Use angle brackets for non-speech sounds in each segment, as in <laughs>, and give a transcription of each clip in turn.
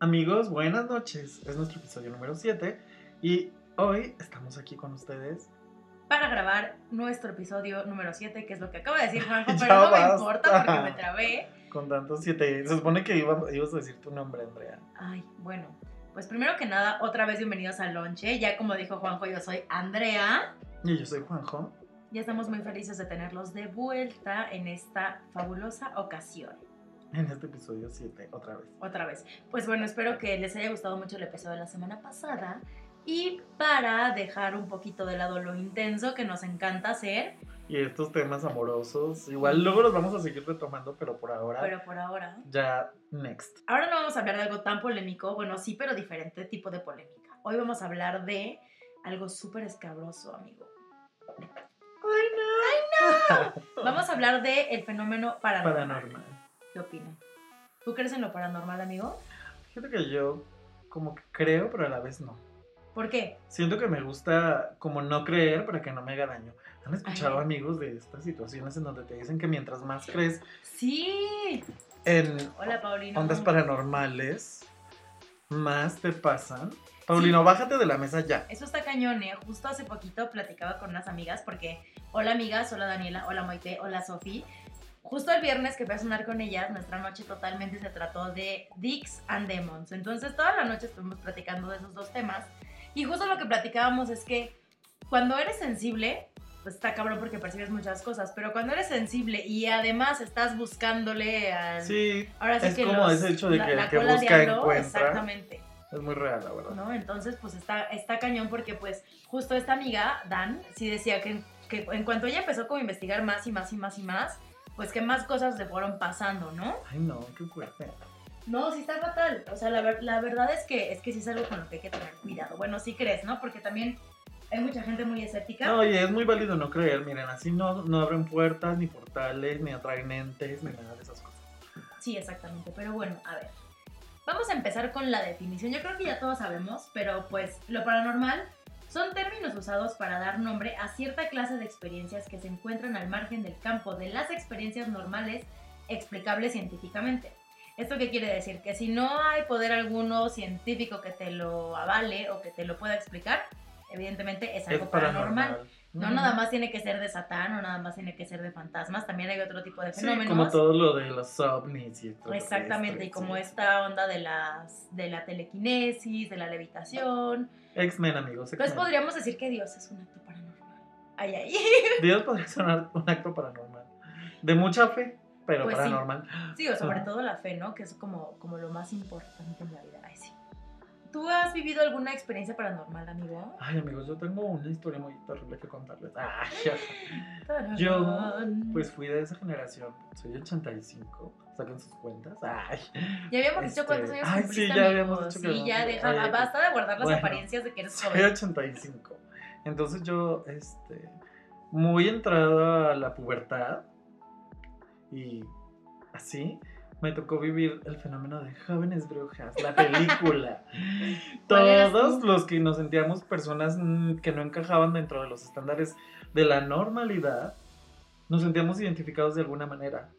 Amigos, buenas noches. Es nuestro episodio número 7 y hoy estamos aquí con ustedes. para grabar nuestro episodio número 7, que es lo que acabo de decir <laughs> Juanjo, pero no me importa porque me trabé. Con tantos 7. Se supone que iba- ibas a decir tu nombre, Andrea. Ay, bueno, pues primero que nada, otra vez bienvenidos al Lonche. Ya como dijo Juanjo, yo soy Andrea. Y yo soy Juanjo. Ya estamos muy felices de tenerlos de vuelta en esta fabulosa ocasión. En este episodio 7, otra vez. Otra vez. Pues bueno, espero que les haya gustado mucho el episodio de la semana pasada. Y para dejar un poquito de lado lo intenso que nos encanta hacer, Y estos temas amorosos, igual luego los vamos a seguir retomando, pero por ahora, pero por ahora, ya next. ahora no vamos a hablar de algo tan polémico, bueno, sí, pero diferente tipo de polémica. Hoy vamos a hablar de algo súper escabroso, amigo. <laughs> Vamos a hablar de el fenómeno paranormal. Paranormal. ¿Qué opinan? ¿Tú crees en lo paranormal, amigo? Fíjate que yo como que creo, pero a la vez no. ¿Por qué? Siento que me gusta como no creer para que no me haga daño. ¿Han escuchado Ay. amigos de estas situaciones en donde te dicen que mientras más crees Sí. en Hola, Paulino. ondas paranormales, más te pasan? Paulino, bájate de la mesa ya. Eso está cañón, ¿eh? Justo hace poquito platicaba con unas amigas porque, hola amigas, hola Daniela, hola Moite, hola Sofi. Justo el viernes que fui a sonar con ellas, nuestra noche totalmente se trató de Dicks and Demons. Entonces toda la noche estuvimos platicando de esos dos temas. Y justo lo que platicábamos es que cuando eres sensible, pues está cabrón porque percibes muchas cosas, pero cuando eres sensible y además estás buscándole al... Sí, Ahora sí es que como los- ese hecho de la- que la el que busca diablo, encuentra. Exactamente. es muy real, la verdad. ¿no? Entonces, pues está, está cañón porque pues justo esta amiga, Dan, sí decía que, que en cuanto ella empezó como a investigar más y más y más y más, pues que más cosas le fueron pasando, ¿no? Ay, no, qué fuerte. No, sí está fatal. O sea, la, ver- la verdad es que, es que sí es algo con lo que hay que tener cuidado. Bueno, sí crees, ¿no? Porque también hay mucha gente muy escéptica. No, oye, es muy válido no creer. Miren, así no, no abren puertas, ni portales, ni atraen entes, ni nada de esas cosas. Sí, exactamente. Pero bueno, a ver. Vamos a empezar con la definición. Yo creo que ya todos sabemos, pero pues lo paranormal son términos usados para dar nombre a cierta clase de experiencias que se encuentran al margen del campo de las experiencias normales explicables científicamente. ¿Esto qué quiere decir? Que si no hay poder alguno científico que te lo avale o que te lo pueda explicar, evidentemente es algo es paranormal. paranormal. No nada más tiene que ser de Satán o nada más tiene que ser de fantasmas, también hay otro tipo de Sí, fenómenos. como todo lo de los ovnis y todo Exactamente, y esto, como sí. esta onda de las de la telequinesis, de la levitación. X-Men, amigos. Entonces X-Men. podríamos decir que Dios es un acto paranormal. Ay, ay. <laughs> Dios podría ser un acto paranormal. De mucha fe, pero Pues paranormal. Sí, o sobre Ajá. todo la fe, ¿no? Que es como, como lo más importante en la vida. Ay, sí. ¿Tú has vivido alguna experiencia paranormal, amigo? Ay, amigos, yo tengo una historia muy terrible que contarles. <laughs> Ay, yo, pues fui de esa generación. Soy 85. Saquen sus cuentas. Ay. Ya habíamos este, dicho cuántos años ay, sí, ya habíamos dicho que Sí, no. ya deja, Ay, basta de guardar las bueno. apariencias de que eres Soy joven. 85. Entonces yo, este, muy entrado a la pubertad y así, me tocó vivir el fenómeno de Jóvenes Brujas, la <laughs> película. ¿Cuál eras Todos los que nos sentíamos personas mm, que no encajaban dentro de los estándares de la normalidad, nos sentíamos identificados de alguna manera,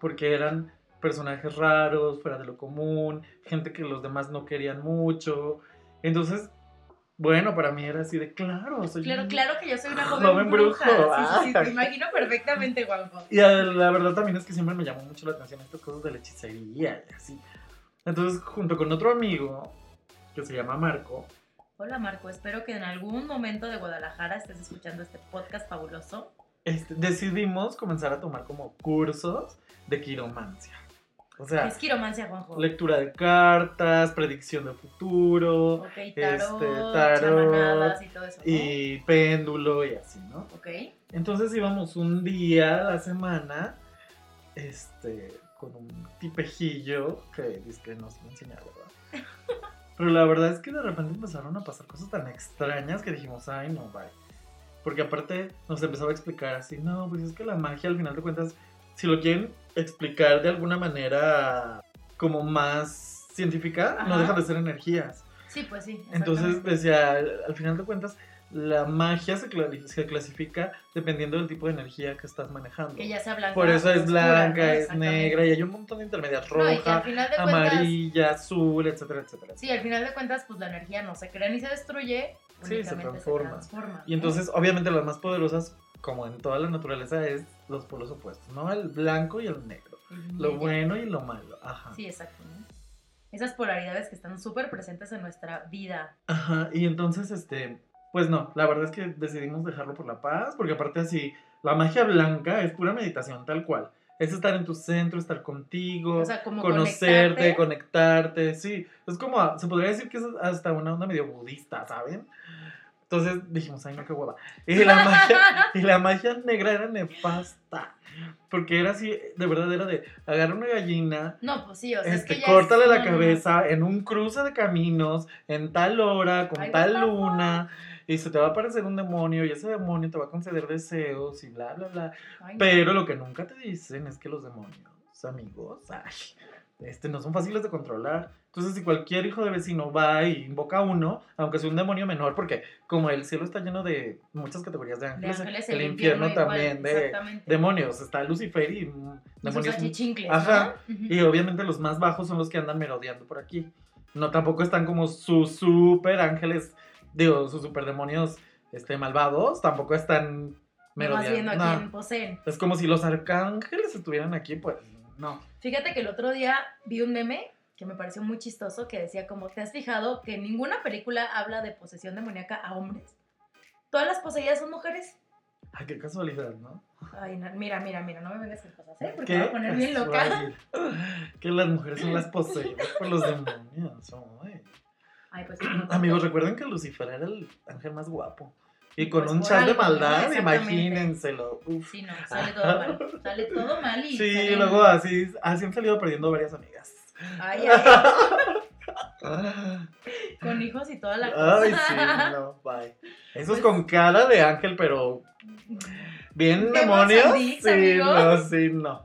porque eran personajes raros, fuera de lo común, gente que los demás no querían mucho. Entonces, bueno, para mí era así de claro, soy Claro, un- claro que yo soy una joven, Joven bruja. brujo, Sí, sí, sí, te imagino perfectamente, Juanjo. Y la verdad también es que siempre me llamó mucho la atención estas cosas de la hechicería y así. Entonces, junto con otro amigo que se llama Marco, Hola Marco, espero que en algún momento de Guadalajara estés escuchando este podcast fabuloso. este, decidimos comenzar a tomar como cursos de quiromancia. O sea, es quiromancia, Juanjo. lectura de cartas, predicción del futuro tarot, este, tarot, y todo eso. ¿no? y péndulo y así, ¿no? Ok. Entonces íbamos un día a la semana, este, con un tipejillo que dice que nos va a enseñar, ¿verdad? <laughs> Pero la verdad es que de repente empezaron a pasar cosas tan extrañas que dijimos, ay, no, bye. Porque aparte nos empezaba a explicar así, no, pues es que la magia al final de cuentas, si lo quieren explicar de alguna manera como más científica, no dejan de ser energías. Sí, pues sí. Entonces decía, al, al final de cuentas, la magia se, clasifica dependiendo del tipo de energía que estás manejando. Que ya sea blanca. Por eso es blanca, es negra y hay un montón de intermedias, roja, final de cuentas- amarilla, azul, etcétera, etcétera. Sí, al final de cuentas, pues la energía no se crea ni se destruye, Sí, se transforma. transforma, Y entonces, obviamente, las más poderosas, como en toda la naturaleza, es los polos opuestos, ¿no? El blanco y el negro. El Lo bueno y lo malo. Ajá. Sí, exacto. ¿no? Esas polaridades que están súper presentes en nuestra vida. Ajá. Y entonces, este, pues no, la verdad es que decidimos dejarlo por la paz, porque aparte así, la magia blanca es pura meditación, tal cual. Es estar en tu centro, estar contigo, O sea, como conocerte, conectarte. conectarte, sí. Es como, se podría decir que es hasta una onda medio budista, ¿saben? Entonces dijimos, ay, no, qué hueva. Y la <laughs> magia, y la magia negra era nefasta. Porque era así, de verdad, era de agarra una gallina, No, pues sí, o sea, es este, que ya córtale es- la cabeza en un cruce de caminos, en tal hora, con Ay, tal luna, y se te va a aparecer un demonio, y ese demonio te va a conceder deseos, y bla, bla, bla. Ay, no. Pero lo que nunca te dicen es que los demonios, amigos, ay, este, no son fáciles de controlar. Entonces, si cualquier hijo de vecino va y invoca a uno, aunque sea un demonio menor, porque como el cielo está lleno de muchas categorías de De ángeles, ángeles, el, infierno, también de demonios. Está Lucifer y demonios. Ajá. Y obviamente los más bajos son los que andan merodeando por aquí. No, tampoco están como sus super ángeles, digo, sus super demonios este, malvados, tampoco están Nomás viendo merodeando. a No. quién poseen. Es como si los arcángeles estuvieran aquí, pues no. Fíjate que el otro día vi un meme que me pareció muy chistoso que decía como, ¿te has fijado que ninguna película habla de posesión demoníaca a hombres? Todas las poseídas son mujeres. Ay, qué casualidad, ¿no? Ay, no, mira, mira, mira, no me vengas con cosas, ¿eh? Porque me voy a poner bien loca. Que las mujeres son las <laughs> poseídas por los demonios. ay. Ay, pues <clears throat> no, Amigos, recuerden que Lucifer era el ángel más guapo. Y con Pues un chal de maldad, imagínenselo. Uf. Sí, no, sale todo mal. Sale todo <laughs> mal y. Sí, luego así, así han salido perdiendo varias amigas. Ay, ay, <laughs> con hijos y toda la cosa. Ay, sí, no, bye. Esos Pues- con cara de ángel, pero bien demonios. Dicks, Sí, amigos. no, sí, no.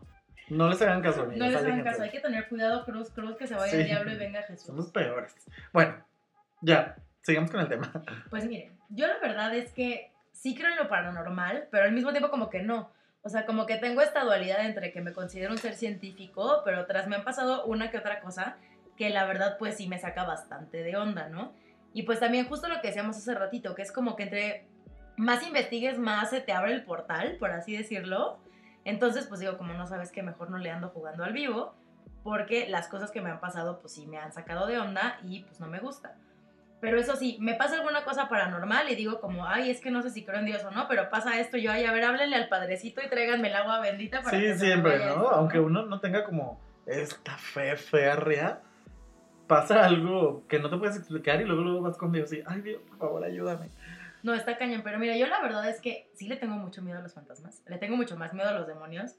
No les hagan caso, amigos. No les hagan caso, hay que tener cuidado, cruz, cruz, que se vaya Sí. el diablo y venga Jesús. Son los peores. Bueno, ya, sigamos con el tema. Pues miren, yo la verdad es que sí creo en lo paranormal, pero al mismo tiempo como que no. O sea, como que tengo esta dualidad entre que me considero un ser científico, pero tras me han pasado una que otra cosa que la verdad pues sí me saca bastante de onda, ¿no? Y pues también justo lo que decíamos hace ratito, que es como que entre más investigues, más se te abre el portal, por así decirlo. Entonces, pues digo, como no sabes que mejor no le ando jugando al vivo, porque las cosas que me han pasado pues sí me han sacado de onda y pues no me gusta. Pero eso sí, me pasa alguna cosa paranormal y digo como, ay, es que no sé si creo en Dios o no, pero pasa esto, yo, ay, a ver, háblenle al padrecito y tráiganme el agua bendita para que Sí, se me siempre, ¿no? esto, Aunque uno no tenga como esta fe férrea, pasa algo que no te puedes explicar y luego, luego vas con Dios y, ay, Dios, por favor, ayúdame. No, está cañón, pero mira, yo la verdad es que sí le tengo mucho miedo a los fantasmas, le tengo mucho más miedo a los demonios,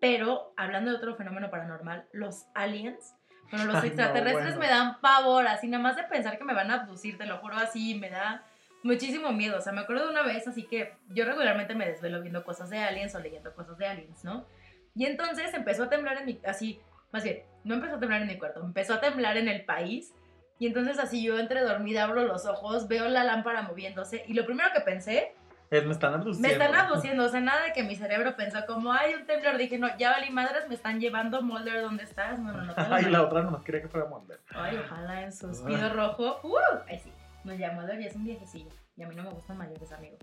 pero hablando de otro fenómeno paranormal, los aliens, bueno, los <laughs> Ay, no, extraterrestres bueno. me dan pavor, así nada más de pensar que me van a abducir, te lo juro así, me da muchísimo miedo, o sea, me acuerdo de una vez, así que yo regularmente me desvelo viendo cosas de aliens o leyendo cosas de aliens, ¿no? Y entonces empezó a temblar en mi, así, más bien, no empezó a temblar en mi cuarto, empezó a temblar en el país. Y entonces así yo entre dormida abro los ojos, veo la lámpara moviéndose y lo primero que pensé, Es, me están abduciendo. me están abduciendo, o sea, nada de que mi cerebro pensó como, hay un temblor, dije, no, ya valí madres, me están llevando, Mulder, ¿dónde estás? No, no, no. <laughs> Ay, la otra nomás quería que fuera Mulder. Ay, ojalá en su espido rojo. ¡Uh! Ay, sí. No, ya Mulder ya es un viejecillo. Y a mí no me gustan mayores, amigo.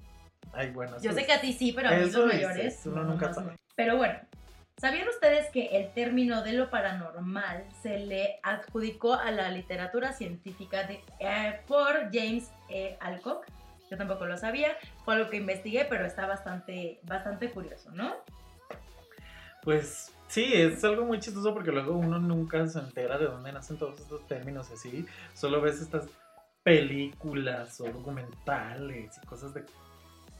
Ay, bueno. Yo sé es- que a ti sí, pero a mí los mayores. uno no, nunca no, sabe. no. Pero bueno, ¿sabían ustedes que el término de lo paranormal se le adjudicó a la literatura científica de, eh, por James E. Alcock? Yo tampoco lo sabía, fue algo que investigué, pero está bastante, bastante curioso, ¿no? Pues sí, es algo muy chistoso porque luego uno nunca se entera de dónde nacen todos estos términos así. Solo ves estas películas o documentales y cosas de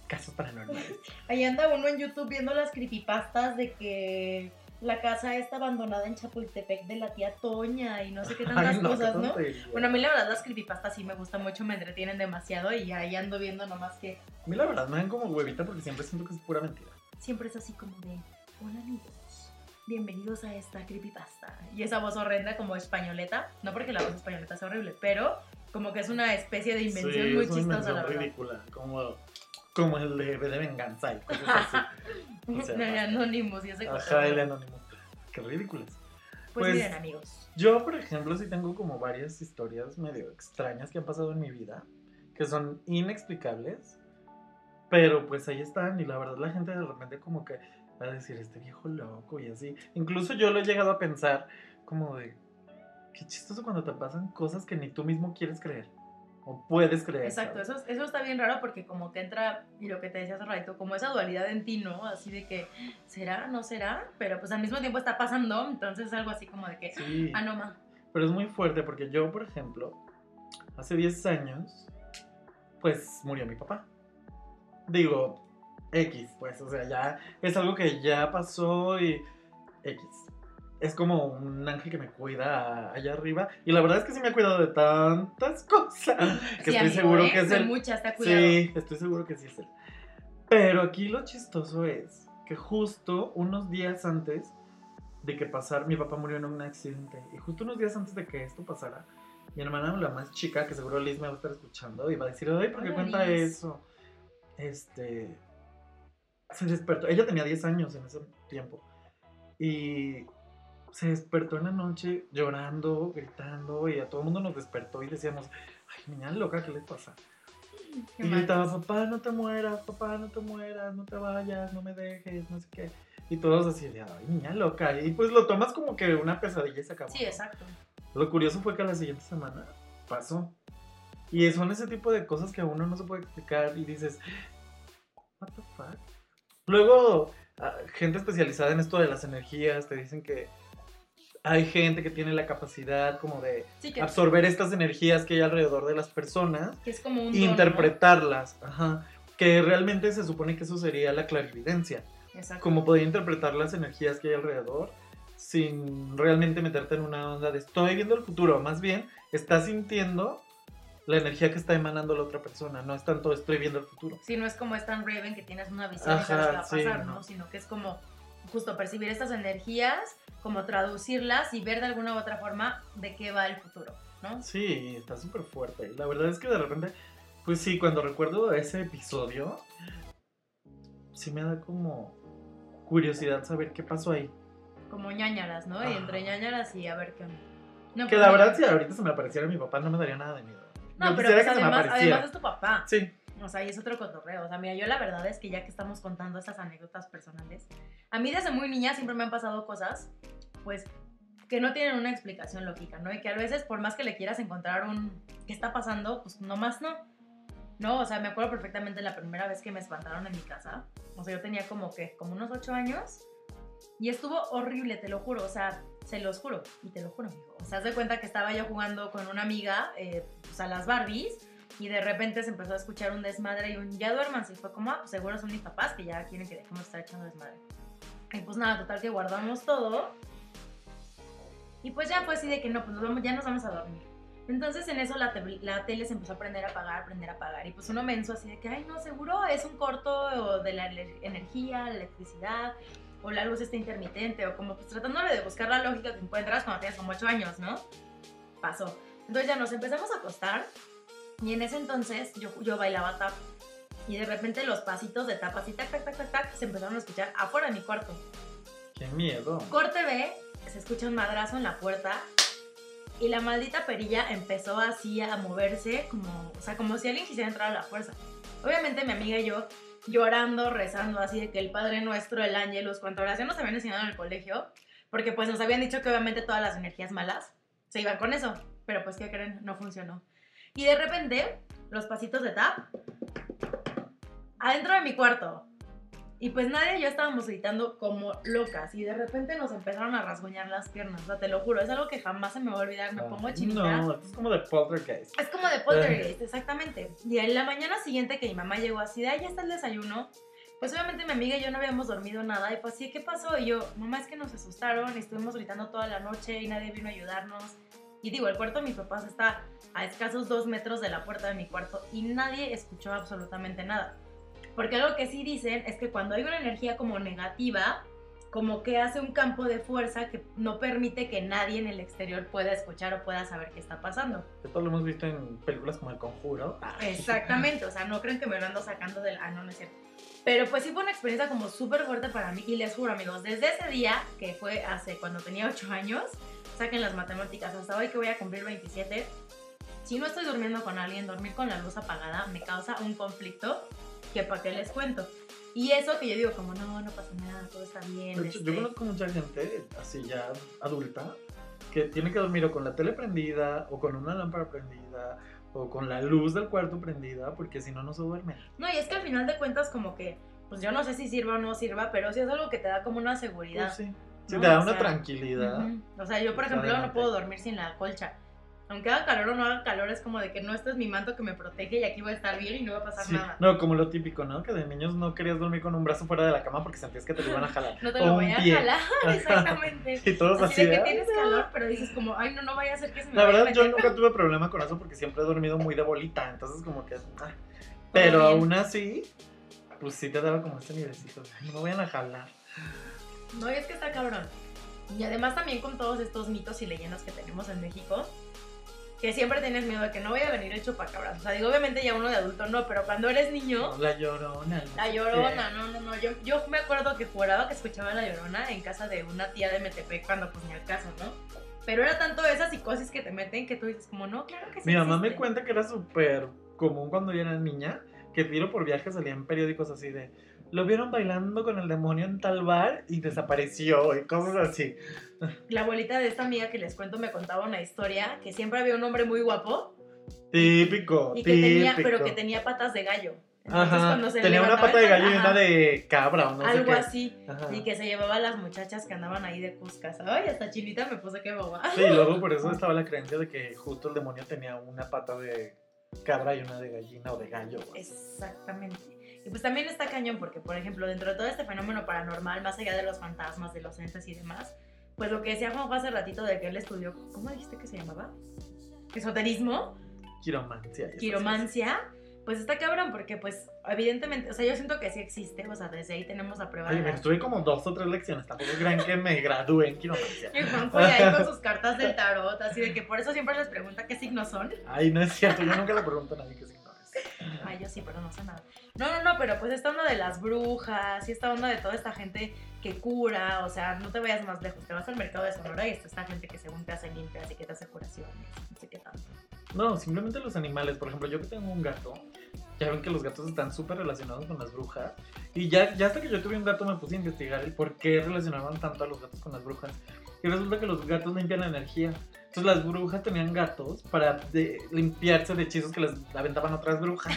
casos paranormales. <laughs> Ahí anda uno en YouTube viendo las creepypastas de que la casa está abandonada en Chapultepec de la tía Toña y no sé qué <laughs> tantas Ay, no, cosas, ¿no? Bueno, a mí la verdad las creepypastas sí me gustan mucho, me entretienen demasiado y ahí ando viendo nomás que A mí la verdad me dan como huevita porque siempre siento que es pura mentira. siempre es así como de, hola amigos, bienvenidos a esta creepypasta. Y esa voz horrenda como españoleta, no porque la voz españoleta sea horrible, pero como que es una especie de invención Sí, muy es una chistosa, invención la verdad. ridícula, como, como el de, V de venganza y cosas <laughs> así. O sea, el Anonymous y ese Ajá, el anónimo. Qué ridículas. Pues, pues- miren, amigos. Yo, por ejemplo, sí tengo como varias historias medio extrañas que han pasado en mi vida, que son inexplicables, pero pues ahí están y la verdad la gente de repente como que va a decir, este viejo loco y así. Incluso yo lo he llegado a pensar como de, qué chistoso cuando te pasan cosas que ni tú mismo quieres creer o puedes creer. Exacto, eso, eso está bien raro porque como que entra, y lo que te decía hace ratito, como esa dualidad en ti, ¿no? Así de que, ¿será? ¿No será? Pero pues al mismo tiempo está pasando, entonces es algo así como de que, Sí. ah, no, ma. Pero es muy fuerte porque yo, por ejemplo, hace 10 años, pues murió mi papá. Digo, X, pues, o sea, ya es algo que ya pasó y X. Es como un ángel que me cuida allá arriba. Y la verdad es que sí me ha cuidado de tantas <laughs> cosas. Que Sí, estoy amigo, seguro ¿eh? que es él. muchas, te cuidado. Sí, estoy seguro que sí es él. Pero aquí lo chistoso es que justo unos días antes de que pasara, mi papá murió en un accidente. Y justo unos días antes de que esto pasara, mi hermana, la más chica, que seguro Liz me va a estar escuchando, y va a decir, ay, ¿por qué Hola, cuenta Liz. eso? Este. Se despertó. Ella tenía 10 años en ese tiempo. Y se despertó en la noche llorando, gritando, y a todo el mundo nos despertó y decíamos, ay, niña loca, ¿qué le pasa? Qué Y gritaba, papá, no te mueras, papá, no te mueras, no te vayas, no me dejes, no sé qué. Y todos así de, ay, niña loca. Y pues lo tomas como que una pesadilla y se acabó. Sí, exacto. Lo curioso fue que a la siguiente semana pasó. Y son ese tipo de cosas que a uno no se puede explicar y dices, what the fuck. Luego, ah, gente especializada en esto de las energías te dicen que hay gente que tiene la capacidad como de Sí, que, absorber estas energías que hay alrededor de las personas que es como un don, ¿no? interpretarlas. Ajá. Que realmente se supone que eso sería la clarividencia. Exacto. Como poder interpretar las energías que hay alrededor sin realmente meterte en una onda de estoy viendo el futuro. Más bien, estás sintiendo la energía que está emanando la otra persona. No es tanto estoy viendo el futuro. Sí, no es como es tan Raven que tienes una visión y Ajá, sabes qué va a sí, pasar, ¿no? no. Sino que es como justo percibir estas energías, como traducirlas y ver de alguna u otra forma de qué va el futuro, ¿no? Sí, está súper fuerte. La verdad es que de repente, pues sí, cuando recuerdo ese episodio, sí me da como curiosidad saber qué pasó ahí. Como ñañaras, ¿no? Y entre ñañaras y a ver qué onda. No, Que pues la verdad, si ahorita se me apareciera mi papá, no me daría nada de miedo. No, Yo pero pues que se me además, además es tu papá. Sí, O sea, y es otro cotorreo. O sea, mira, yo la verdad es que ya que estamos contando estas anécdotas personales, a mí desde muy niña siempre me han pasado cosas, pues, que no tienen una explicación lógica, ¿no? Y que a veces, por más que le quieras encontrar un qué está pasando, pues nomás no. No, o sea, me acuerdo perfectamente la primera vez que me espantaron en mi casa. O sea, yo tenía como que, como unos ocho años. Y estuvo horrible, te lo juro. O sea, se los juro. Y te lo juro, amigo. O sea, haz de cuenta que estaba yo jugando con una amiga, eh, pues a las Barbies. Y de repente se empezó a escuchar un desmadre y un ya duérmanse. Y fue como, ah, pues seguro son mis papás que ya quieren que dejemos de estar echando desmadre. Y pues nada, total que guardamos todo. Y pues ya fue así de que no, pues nos vamos, ya nos vamos a dormir. Entonces en eso la, te- la tele se empezó a prender a apagar, prender a apagar. Y pues uno menso así de que, ay no, seguro es un corto de la energía, la electricidad, o la luz está intermitente, o como pues tratándole de buscar la lógica que encuentras cuando tienes como 8 años, ¿no? Pasó. Entonces ya nos empezamos a acostar y en ese entonces yo, yo bailaba tap. Y de repente los pasitos de tap así, tac, tac, tac, tac, tac, se empezaron a escuchar afuera de mi cuarto. qué miedo. Corte B, se escucha un madrazo en la puerta y la maldita perilla empezó así a moverse como, o sea, como si alguien quisiera entrar a la fuerza. Obviamente mi amiga y yo llorando, rezando así de que el Padre Nuestro, el Ángelus, cuánta oración nos habían enseñado en el colegio, porque pues nos habían dicho que obviamente todas las energías malas se iban con eso, pero pues ¿qué creen? No funcionó. Y de repente, los pasitos de tap adentro de mi cuarto. Y pues nadie y yo estábamos gritando como locas y de repente nos empezaron a rasguñar las piernas, o sea, te lo juro, es algo que jamás se me va a olvidar, me pongo chinita. Ah, No, es como de poltergeist. Es como de poltergeist, <laughs> exactamente. Y en la mañana siguiente que mi mamá llegó así de, ahí está el desayuno, pues obviamente mi amiga y yo no habíamos dormido nada y pues así, ¿qué pasó? Y yo, mamá, es que nos asustaron y estuvimos gritando toda la noche y nadie vino a ayudarnos. Y digo, el cuarto de mis papás está a escasos dos metros de la puerta de mi cuarto y nadie escuchó absolutamente nada. Porque algo que sí dicen es que cuando hay una energía como negativa, como que hace un campo de fuerza que no permite que nadie en el exterior pueda escuchar o pueda saber qué está pasando. Esto lo hemos visto en películas como El Conjuro. Exactamente, o sea, no creen que me lo ando sacando del... Ah, no, no es cierto. Pero pues sí fue una experiencia como súper fuerte para mí y les juro amigos, desde ese día, que fue hace cuando tenía 8 años, saquen las matemáticas, hasta hoy que voy a cumplir 27, si no estoy durmiendo con alguien, dormir con la luz apagada me causa un conflicto que para qué les cuento. Y eso que yo digo como, no, no pasa nada, todo está bien. Hecho, este, Yo conozco mucha gente, así ya adulta, que tiene que dormir o con la tele prendida, o con una lámpara prendida, o con la luz del cuarto prendida, porque si no, no se duerme. No, y es que al final de cuentas como que, pues yo no sé si sirva o no sirva, pero sí es algo que te da como una seguridad. Pues sí. Sí, ¿no? te da O una sea, tranquilidad. Ujú. O sea, yo por ejemplo no puedo dormir sin la colcha. Aunque haga calor o no haga calor, es como de que no, este es mi manto que me protege y aquí voy a estar bien y no va a pasar Sí. nada. No, como lo típico, ¿no? Que de niños no querías dormir con un brazo fuera de la cama porque sentías que te lo iban a jalar. No te lo voy a pie. jalar, <laughs> exactamente. Y todos Así así. de que "Ay, tienes no". calor, pero dices como, ay, no, no vaya a ser que se me La vaya a verdad, yo nunca tuve problema con eso porque siempre he dormido muy de bolita. Entonces, como que. ah. Pero aún así, pues sí te daba como este nivelcito. de, "Ay, No me vayan a jalar. No, es que está cabrón. Y además también con todos estos mitos y leyendas que tenemos en México, que siempre tienes miedo de que no vaya a venir el chupacabras. O sea, digo, obviamente ya uno de adulto no, pero cuando eres niño, La llorona. no la llorona, no, no, no. Yo, yo me acuerdo que juraba que escuchaba la llorona en casa de una tía de Metepec cuando ni al caso, ¿no? Pero era tanto esa psicosis que te meten que tú dices como, no, claro que sí. Mi mamá me existe". cuenta que era súper común cuando yo era niña, que tiro por viaje salían periódicos así de, lo vieron bailando con el demonio en tal bar y desapareció y cosas así. La abuelita de esta amiga que les cuento me contaba una historia que siempre había un hombre muy guapo Típico, y que típico. tenía, pero que tenía patas de gallo. Entonces, Ajá, cuando se tenía una pata de gallo y una de cabra o no sé algo qué. así. Ajá. Y que se llevaba a las muchachas que andaban ahí de cuscas. Ay, hasta chinita me puse que boba. Sí, luego por eso estaba la creencia de que justo el demonio tenía una pata de cabra y una de gallina o de gallo. Exactamente. Y pues también está cañón porque, por ejemplo, dentro de todo este fenómeno paranormal, más allá de los fantasmas, de los entes y demás, pues lo que decía Juanjo hace ratito de que él estudió, ¿cómo dijiste que se llamaba? Esoterismo, Quiromancia. quiromancia, pues está cabrón porque pues evidentemente, o sea, yo siento que sí existe, o sea, desde ahí tenemos la prueba cosas. de Ay, la... estuve como dos o tres lecciones, tampoco crean que me gradué en quiromancia. <laughs> Y Juanjo y ahí con sus cartas del <laughs> tarot, así de que por eso siempre les pregunta qué signos son. Ay, no es cierto, yo nunca le pregunto a nadie qué signo es. <laughs> Ay, yo sí, pero no sé nada. No, no, no, pero pues esta onda de las brujas y esta onda de toda esta gente que cura, o sea, no te vayas más lejos, te vas al mercado de Sonora y está esta gente que según te hace limpias y que te hace curaciones, no sé qué tanto. No, simplemente los animales. Por ejemplo, yo que tengo un gato, ya ven que los gatos están súper relacionados con las brujas. Y ya, ya hasta que yo tuve un gato me puse a investigar el por qué relacionaban tanto a los gatos con las brujas. Y resulta que los gatos limpian la energía. Entonces las brujas tenían gatos para de- limpiarse de hechizos que les aventaban otras brujas.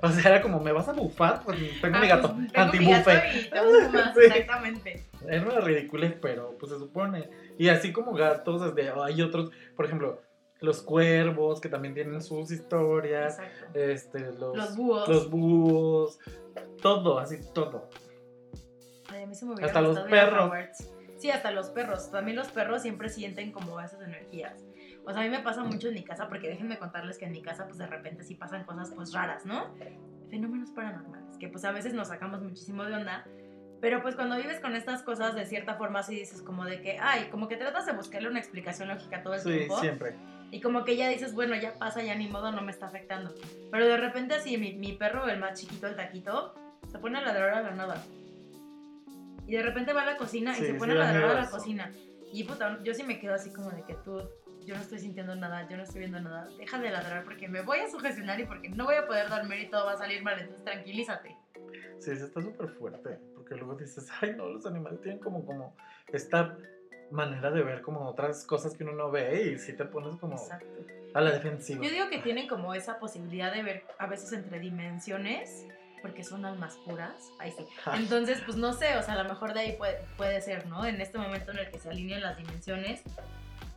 O sea, era como, ¿me vas a bufar? Pues tengo mi Ah, gato, pues, mi gato antibufe. busco <laughs> más, Sí. exactamente. Era una ridícula, pero pues se supone. Y así como gatos, desde, hay otros, por ejemplo, los cuervos que también tienen sus historias. Exacto. Este, los, Los búhos. los búhos, todo, así todo. Ay, a mí se me Hasta los perros. Hogwarts. Sí, hasta los perros. También los perros siempre sienten como esas energías. O sea, a mí me pasa mucho en mi casa, porque déjenme contarles que en mi casa, pues de repente sí pasan cosas pues raras, ¿no? Fenómenos paranormales, que pues a veces nos sacamos muchísimo de onda. Pero pues cuando vives con estas cosas, de cierta forma sí dices como de que, ay, como que tratas de buscarle una explicación lógica todo el Sí, tiempo. siempre. Y como que ya dices, bueno, ya pasa, ya ni modo, no me está afectando. Pero de repente así, mi, mi perro, el más chiquito, el taquito, se pone a ladrar a la nada. Y de repente va a la cocina y Sí, se sí pone da a ladrar a la eso. cocina. Y puta, yo sí me quedo así como de que tú, yo no estoy sintiendo nada, yo no estoy viendo nada. Deja de ladrar porque me voy a sugestionar y porque no voy a poder dormir y todo va a salir mal. Entonces tranquilízate. Sí, sí está súper fuerte. Porque luego dices, ay no, los animales tienen como, como esta manera de ver como otras cosas que uno no ve y sí te pones como Exacto. a la defensiva. Yo digo que tienen como esa posibilidad de ver a veces entre dimensiones, porque son almas puras. Ahí sí. <laughs> Ah, Entonces, pues no sé, o sea, a lo mejor de ahí puede, puede ser, ¿no? En este momento en el que se alinean las dimensiones,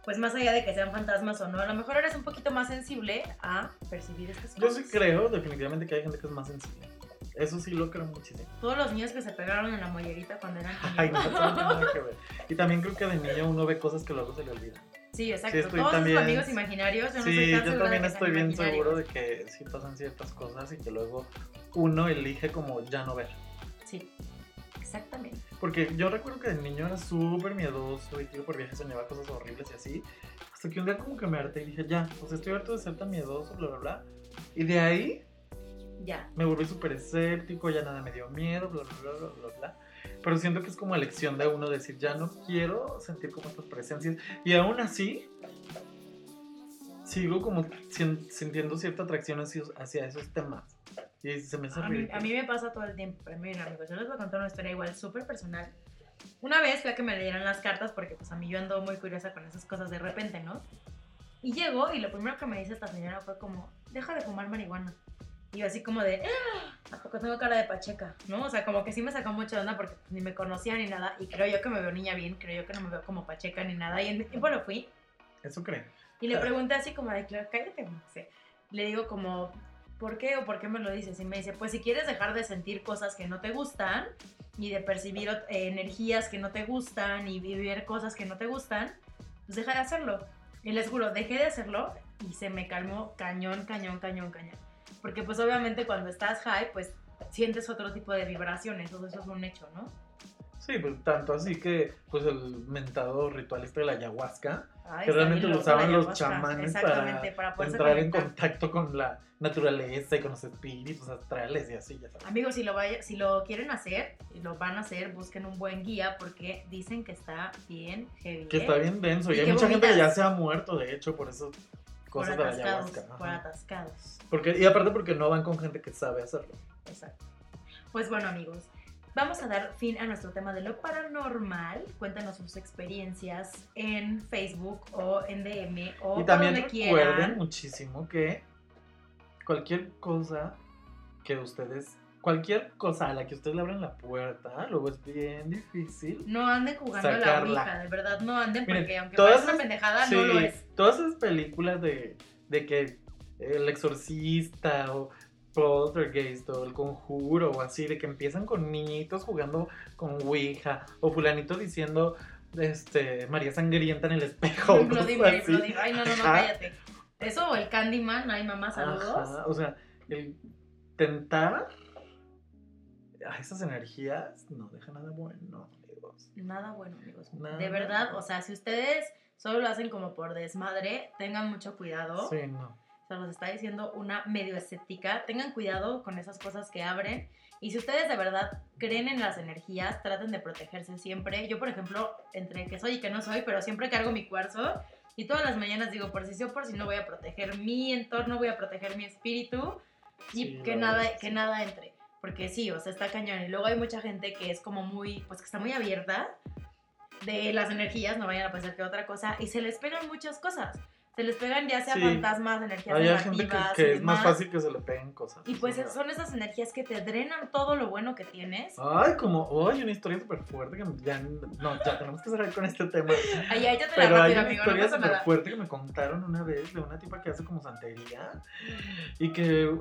pues más allá de que sean fantasmas o no, a lo mejor eres un poquito más sensible a percibir estas Yo cosas. sí creo definitivamente que hay gente que es más sensible. Eso sí lo creo muchísimo. Todos los niños que se pegaron en la mollerita cuando eran Ay, no, niños. eso no tiene nada que ver. Y también creo que de niño uno ve cosas que luego se le olvidan. Sí, exacto. Sí, estoy Todos también- amigos imaginarios, yo no Sí, yo también estoy bien seguro de que sí pasan ciertas cosas y que luego uno elige como ya no ver. Sí, exactamente. Porque yo recuerdo que de niño era súper miedoso y que por viajes soñaba cosas horribles y así. Hasta que un día como que me harté y dije, ya, pues estoy harto de ser tan miedoso, bla, bla, bla. Y de ahí Ya. me volví súper escéptico, ya nada me dio miedo, bla, bla, bla, bla, bla, bla. Pero siento que es como elección de uno decir, ya no quiero sentir como estas presencias. Y aún así, sigo como sintiendo cierta atracción hacia, hacia esos temas. Y se me hace A mí, a mí me pasa todo el tiempo. Pero miren, amigos, yo les voy a contar una historia igual súper personal. Una vez fui a que me leyeran las cartas porque pues a mí yo ando muy curiosa con esas cosas de repente, ¿no? Y llego y lo primero que me dice esta señora fue como, deja de fumar marihuana. Y yo así como de, "Ah, ¿a poco tengo cara de pacheca? ¿No? O sea, como que sí me sacó mucha onda porque ni me conocía ni nada. Y creo yo que me veo niña bien, creo yo que no me veo como pacheca ni nada. Y, en- y bueno, fui Eso creen. y le pregunté así como de, claro, cállate, Maxe. Le digo como, ¿por qué o por qué me lo dices? Y me dice, pues si quieres dejar de sentir cosas que no te gustan y de percibir eh, energías que no te gustan y vivir cosas que no te gustan, pues deja de hacerlo. Y les juro, dejé de hacerlo y se me calmó cañón, cañón, cañón, cañón. Porque pues obviamente cuando estás high, pues sientes otro tipo de vibraciones, todo eso es un hecho, ¿no? Sí, pues tanto así que pues el mentado ritual este de la ayahuasca, Ay, que está realmente lo usaban los chamanes para, para entrar en contacto con la naturaleza y con los espíritus astrales y así, ya sabes. Amigos, si lo, vaya, si lo quieren hacer y lo van a hacer, busquen un buen guía porque dicen que está bien heavy. Que ¿eh? está bien denso y, Y hay que mucha gente que ya vomitas. se ha muerto, de hecho, por esas por cosas de la ayahuasca. por atascados. Porque, y aparte porque no van con gente que sabe hacerlo. Exacto. Pues bueno, amigos, vamos a dar fin a nuestro tema de lo paranormal. Cuéntanos sus experiencias en Facebook o en DM o y también donde recuerden quieran. muchísimo que cualquier cosa que ustedes, cualquier cosa a la que ustedes le abran la puerta, luego es bien difícil. No anden jugando a la ouija, de verdad no anden Miren, porque aunque todas parezca pendejada, Sí, no lo es. todas esas películas de, de que el exorcista o Poltergeist o el conjuro o así, de que empiezan con niñitos jugando con Ouija o fulanito diciendo este María Sangrienta en el espejo. <laughs> o Bloody cosas Mary, así. Bloody- Ay, no, no, no, cállate. Eso o el Candyman, ay mamá, saludos. Ajá, O sea, el tentar esas energías no deja nada bueno, amigos. Nada bueno, amigos. Nada. De verdad, o sea, si ustedes solo lo hacen como por desmadre, tengan mucho cuidado. Sí, no. Se los está diciendo una medio escéptica. Tengan cuidado con esas cosas que abren. Y si ustedes de verdad creen en las energías, traten de protegerse siempre. Yo, por ejemplo, entre que soy y que no soy, pero siempre cargo mi cuarzo. Y todas las mañanas digo, por si sí o por si no voy a proteger mi entorno, voy a proteger mi espíritu. Y Sí, que, nada, que nada entre. Porque sí, o sea, está cañón. Y luego hay mucha gente que es como muy, pues que está muy abierta de las energías, no vayan a pensar que otra cosa. Y se les pegan muchas cosas. Se les pegan ya sea Sí. fantasmas, energías Hay gente que, que es más fácil que se le peguen cosas. Y pues son esas energías que te drenan todo lo bueno que tienes. Ay, como, ay, una historia súper fuerte que ya, no, ya tenemos que cerrar con este tema. Ay, ya te Pero la hay una amigo, no historia pasa súper fuerte que me contaron una vez de una tipa que hace como santería y que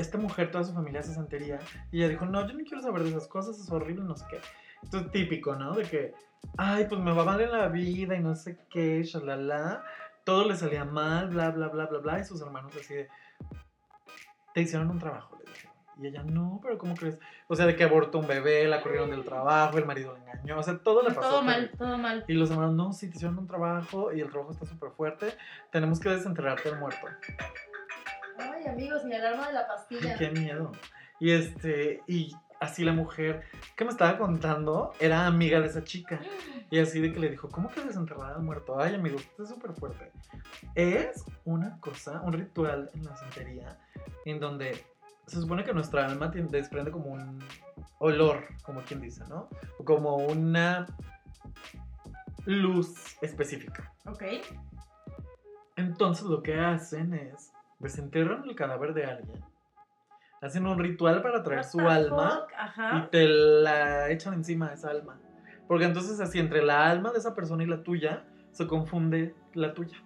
esta mujer, toda su familia hace santería y ella dijo, no, yo no quiero saber de esas cosas, es horrible, no sé qué. Esto es típico, ¿no? De que, ay, pues me va mal en la vida y no sé qué, shalala. Todo le salía mal, bla, bla, bla, bla, bla. Y sus hermanos así de, te hicieron un trabajo, le dijeron. Y ella, no, pero ¿cómo crees? O sea, de que abortó un bebé, la corrieron del trabajo, el marido la engañó, o sea, todo le pasó. Todo mal, todo mal. Y los hermanos, no, sí, te hicieron un trabajo y el trabajo está súper fuerte. Tenemos que desenterrarte el muerto. Ay, amigos, mi alarma de la pastilla. Qué miedo. Y este, y así la mujer que me estaba contando era amiga de esa chica. Y así de que le dijo, ¿cómo que desenterrar al muerto? Ay, amigo, esto es súper fuerte. Es una cosa, un ritual en la santería en donde se supone que nuestra alma desprende como un olor, como quien dice, ¿no? O como una luz específica. Ok. Entonces lo que hacen es desenterran el cadáver de alguien, hacen un ritual para traer su alma fuck? y Ajá. te la echan encima de esa alma. Porque entonces así entre la alma de esa persona y la tuya se confunde la tuya.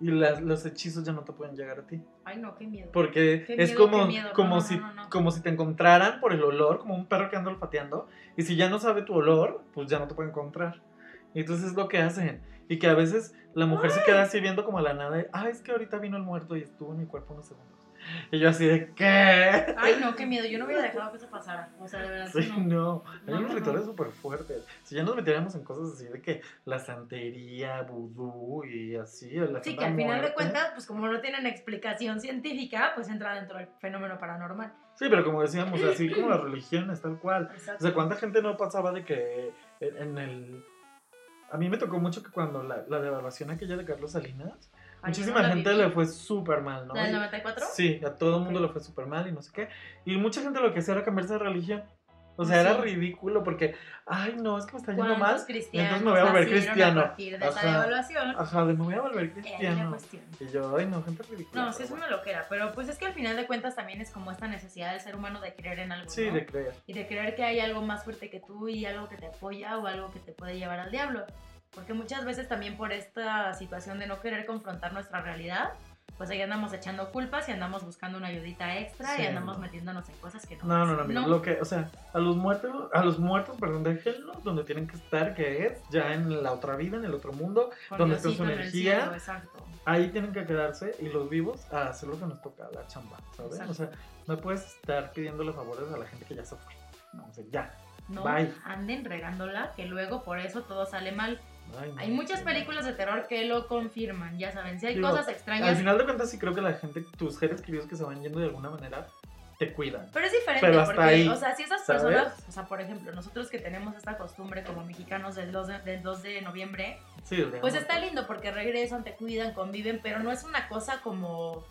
Y las- los hechizos ya no te pueden llegar a ti. Ay, no, qué miedo. Porque Qué es miedo, como, no, si, no, no, no. como si te encontraran por el olor, como un perro que anda olfateando. Y si ya no sabe tu olor, pues ya no te puede encontrar. Y entonces es lo que hacen. Y que a veces la mujer se queda así viendo como a la nada. de, Ah, es que ahorita vino el muerto y estuvo en mi cuerpo unos segundos. Y yo así de, ¿qué? Ay, no, qué miedo. Yo no hubiera dejado que eso pasara. O sea, de verdad. Sí, no. no. Hay No, unos no, rituales no. súper fuertes. Si ya nos metiéramos en cosas así de que la santería, vudú y así. La Sí, que al final de Muerte. cuentas, pues como no tienen explicación científica, pues entra dentro del fenómeno paranormal. Sí, pero como decíamos, así como las religiones, tal cual. O Exacto. sea, ¿cuánta gente no pasaba de que en el... A mí me tocó mucho que cuando la, la devaluación aquella de Carlos Salinas, Ay, muchísima no gente le fue súper mal, ¿no? ¿La del Y- 94? Sí, a todo el mundo le fue súper mal y no sé qué. Y mucha gente lo que hacía era cambiarse de religión. O sea, Sí. era ridículo porque, ay, no, es que me está yendo mal. ¿Cuántos cristianos entonces me voy a volver cristiano. a partir de Ajá. devaluación? Ajá, de me voy a volver la cristiano. cuestión. Y yo, ay, no, gente ridícula. No, sí es una loquera, pero pues es que al final de cuentas también es como esta necesidad del ser humano de creer en algo. Sí, ¿no? de creer. Y de creer que hay algo más fuerte que tú y algo que te apoya o algo que te puede llevar al diablo. Porque muchas veces también por esta situación de no querer confrontar nuestra realidad, pues ahí andamos echando culpas y andamos buscando una ayudita extra Sí, y andamos no. metiéndonos en cosas que no. No, no, no, amigo, Lo que, o sea, a los muertos, a los muertos, perdón, déjenlos donde tienen que estar, que es ya en la otra vida, en el otro mundo. Con donde está su en energía. cielo, exacto. Ahí tienen que quedarse y los vivos a hacer lo que nos toca, la chamba, ¿sabes? Exacto. O sea, no puedes estar pidiéndole favores a la gente que ya se fue. No, o sea, ya. No Bye. anden regándola, que luego por eso todo sale mal. Ay, Hay muchas películas de terror que lo confirman, ya saben. Si hay Digo, cosas Al extrañas, final de cuentas, sí creo que la gente, tus seres queridos que se van yendo de alguna manera, te cuidan. Pero es diferente, Pero hasta porque, ahí, o sea, si esas ¿sabes? personas, o sea, por ejemplo, nosotros que tenemos esta costumbre como mexicanos del 2 de, del 2 de noviembre, Sí, pues está lindo porque regresan, te cuidan, conviven, pero no es una cosa como,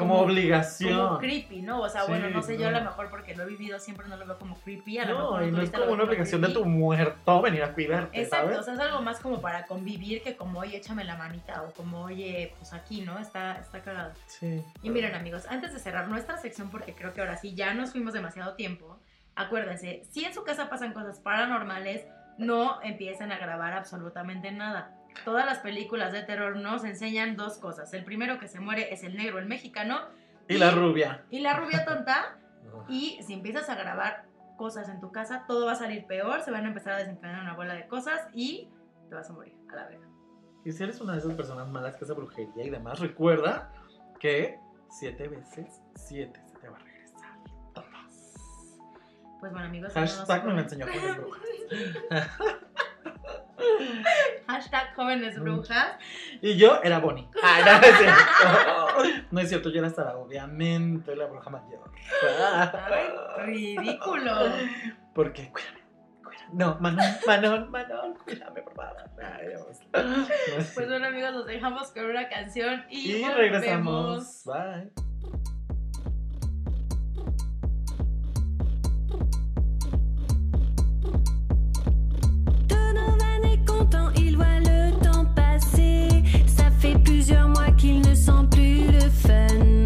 Como como- obligación. como creepy, ¿no? O sea, Sí, bueno, no sé, yo a lo mejor porque lo he vivido siempre no lo veo como creepy, a lo no, mejor y no es como una obligación de tu muerto venir a cuidarte, Exacto, ¿sabes? o sea, es algo más como para convivir que como, oye, échame la manita o como, oye, pues aquí, ¿no? Está, está cagado. Sí. Y miren amigos, antes de cerrar nuestra sección, porque creo que ahora sí ya nos fuimos demasiado tiempo, acuérdense, si en su casa pasan cosas paranormales, no empiecen a grabar absolutamente nada. Todas las películas de terror nos enseñan dos cosas. El primero que se muere es el negro, el mexicano, Y la rubia. y la rubia tonta. <laughs> Y si empiezas a grabar cosas en tu casa, todo va a salir peor, se van a empezar a desencadenar una bola de cosas y te vas a morir a la verga. Y si eres una de esas personas malas que hace brujería y demás, recuerda que siete veces, siete se te va a regresar. Todas. Pues bueno amigos, Hashtag me no lo enseñó Brujas. <laughs> Hashtag jóvenes brujas. Y yo era Bonnie. <laughs> Ay, no, es cierto. No es cierto, yo era Sara, obviamente, la bruja mayor. Ay, ridículo. Porque, cuídame, cuídame. No, Manon, Manon, Manon, cuídame, por favor. Ay, Pues bueno amigos, nos dejamos con una canción y, regresamos. Bye. Ça fait plusieurs mois qu'il ne sent plus le fun.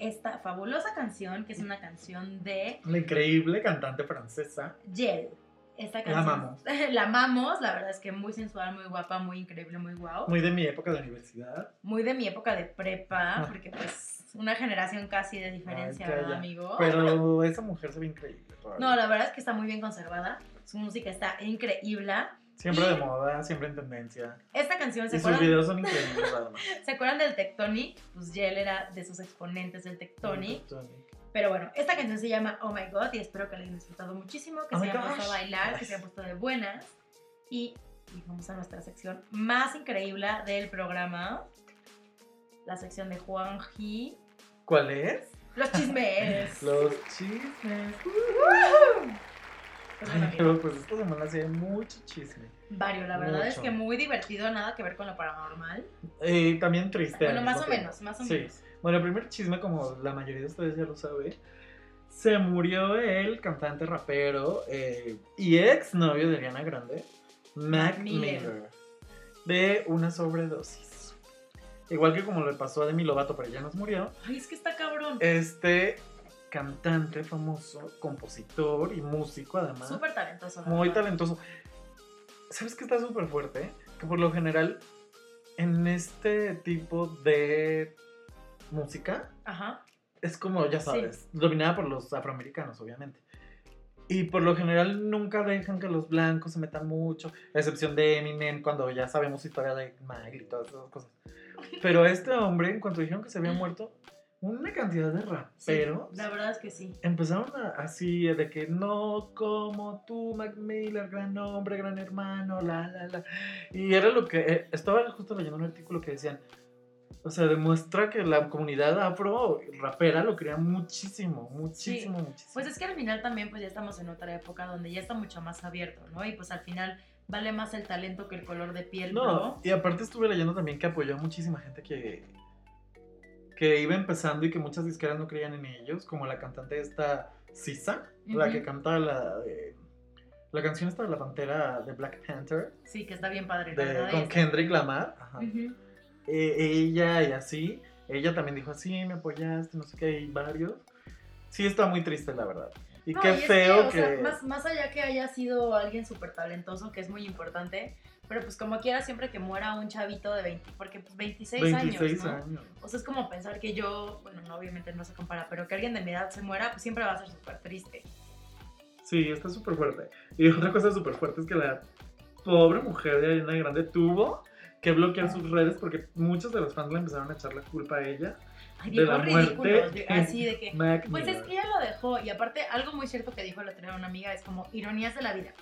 Esta fabulosa canción, que es una canción de La increíble cantante francesa. Yel. Esta La canción. amamos. <laughs> la amamos, la verdad es que muy sensual, muy guapa, muy increíble, muy guau. Muy de mi época de universidad. Muy de mi época de prepa, porque pues una generación casi de diferencia, Ay, ¿verdad, calla. amigo? Pero esa mujer se ve increíble. todavía. No, la verdad es que está muy bien conservada. Su música está increíble. Siempre y- de moda, siempre en tendencia. Esta canción, ¿se Y sus acuerdan? videos son increíbles, además. <laughs> ¿Se acuerdan del Tectonic? Pues Yel era de sus exponentes del Tectonic. Tectonic. Pero bueno, esta canción se llama Oh My God y espero que la hayan disfrutado muchísimo, que Oh se hayan puesto a bailar, que se hayan puesto de buenas. Y, y vamos a nuestra sección más increíble del programa, la sección de Juanji. ¿Cuál es? Los chismes. <laughs> Los chismes. Bueno, Ay, pero pues esta semana sí hay mucho chisme. Vario, la verdad es que muy divertido, nada que ver con lo paranormal. Eh, también triste. Bueno, más o tiempo. menos, más o Sí. menos. Bueno, el primer chisme, como la mayoría de ustedes ya lo saben, se murió el cantante rapero eh, y ex novio de Ariana Grande, Mac Miller. Miller, de una sobredosis. Igual que como le pasó a Demi Lovato, pero ya nos murió, Ay, es que está cabrón. este cantante famoso, compositor y músico además, Súper talentoso. muy verdad. talentoso. ¿Sabes qué está súper fuerte? Que por lo general en este tipo de música Ajá. es como, ya sabes, dominada por los afroamericanos, obviamente. Y por lo general nunca dejan que los blancos se metan mucho, a excepción de Eminem, cuando ya sabemos historia de Miley y todas esas cosas. Pero este hombre, en cuanto dijeron que se había muerto, una cantidad de Sí, raperos la verdad es que sí. empezaron a- así de que no como tú, Mac Miller, gran hombre, gran hermano, la, la, la. Y era lo que, eh, estaba justo leyendo un artículo que decían, o sea, demuestra que la comunidad afro rapera lo quería muchísimo, muchísimo, muchísimo. Pues es que al final también pues ya estamos en otra época donde ya está mucho más abierto, ¿no? Y pues al final vale más el talento que el color de piel, No, ¿no? y aparte estuve leyendo también que apoyó a muchísima gente que, que iba empezando y que muchas disqueras no creían en ellos, como la cantante esta Sisa, la que canta la de- la canción esta de la pantera de Black Panther, Sí, que está bien padre, de- con Kendrick Lamar. Ajá. Eh, ella y así, ella también dijo así, me apoyaste, no sé qué, y varios. Sí, está muy triste, la verdad. Y No, qué y es feo o que... más, más allá que haya sido alguien súper talentoso, que es muy importante, pero pues como quiera siempre que muera un chavito de 20, porque pues 26, 26 años, ¿no? años. O sea, es como pensar que yo, bueno, no, obviamente no se compara, pero que alguien de mi edad se muera, pues siempre va a ser súper triste. Sí, está súper fuerte. Y otra cosa súper fuerte es que la pobre mujer de Ariana Grande tuvo que bloquear sus redes porque muchos de los fans le empezaron a echar la culpa a ella. Ay, De la de- así de que... Mac Pues es que ella lo dejó y aparte algo muy cierto que dijo la otra una amiga es como ironías de la vida.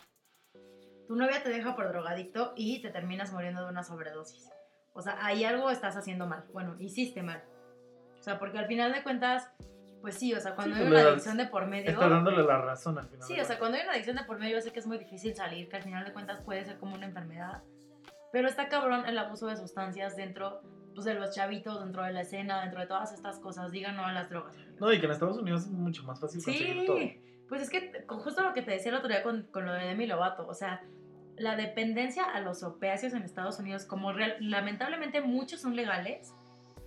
Tu novia te deja por drogadicto y te terminas muriendo de una sobredosis. O sea, ahí algo estás haciendo mal. Bueno, hiciste mal. O sea, porque al final de cuentas, pues sí, o sea, cuando Sí, hay pues una adicción de por medio... Está dándole la razón al final. Sí, o sea, cuando hay una adicción de por medio, yo sé que es muy difícil salir, que al final de cuentas puede ser como una enfermedad. Pero está cabrón el abuso de sustancias dentro pues, de los chavitos, dentro de la escena, dentro de todas estas cosas. Digan no a las drogas. amigos. No, y que en Estados Unidos es mucho más fácil conseguir todo. Sí, pues es que justo lo que te decía el otro día con, con lo de Demi Lovato, o sea, la dependencia a los opiáceos en Estados Unidos, como real- lamentablemente muchos son legales,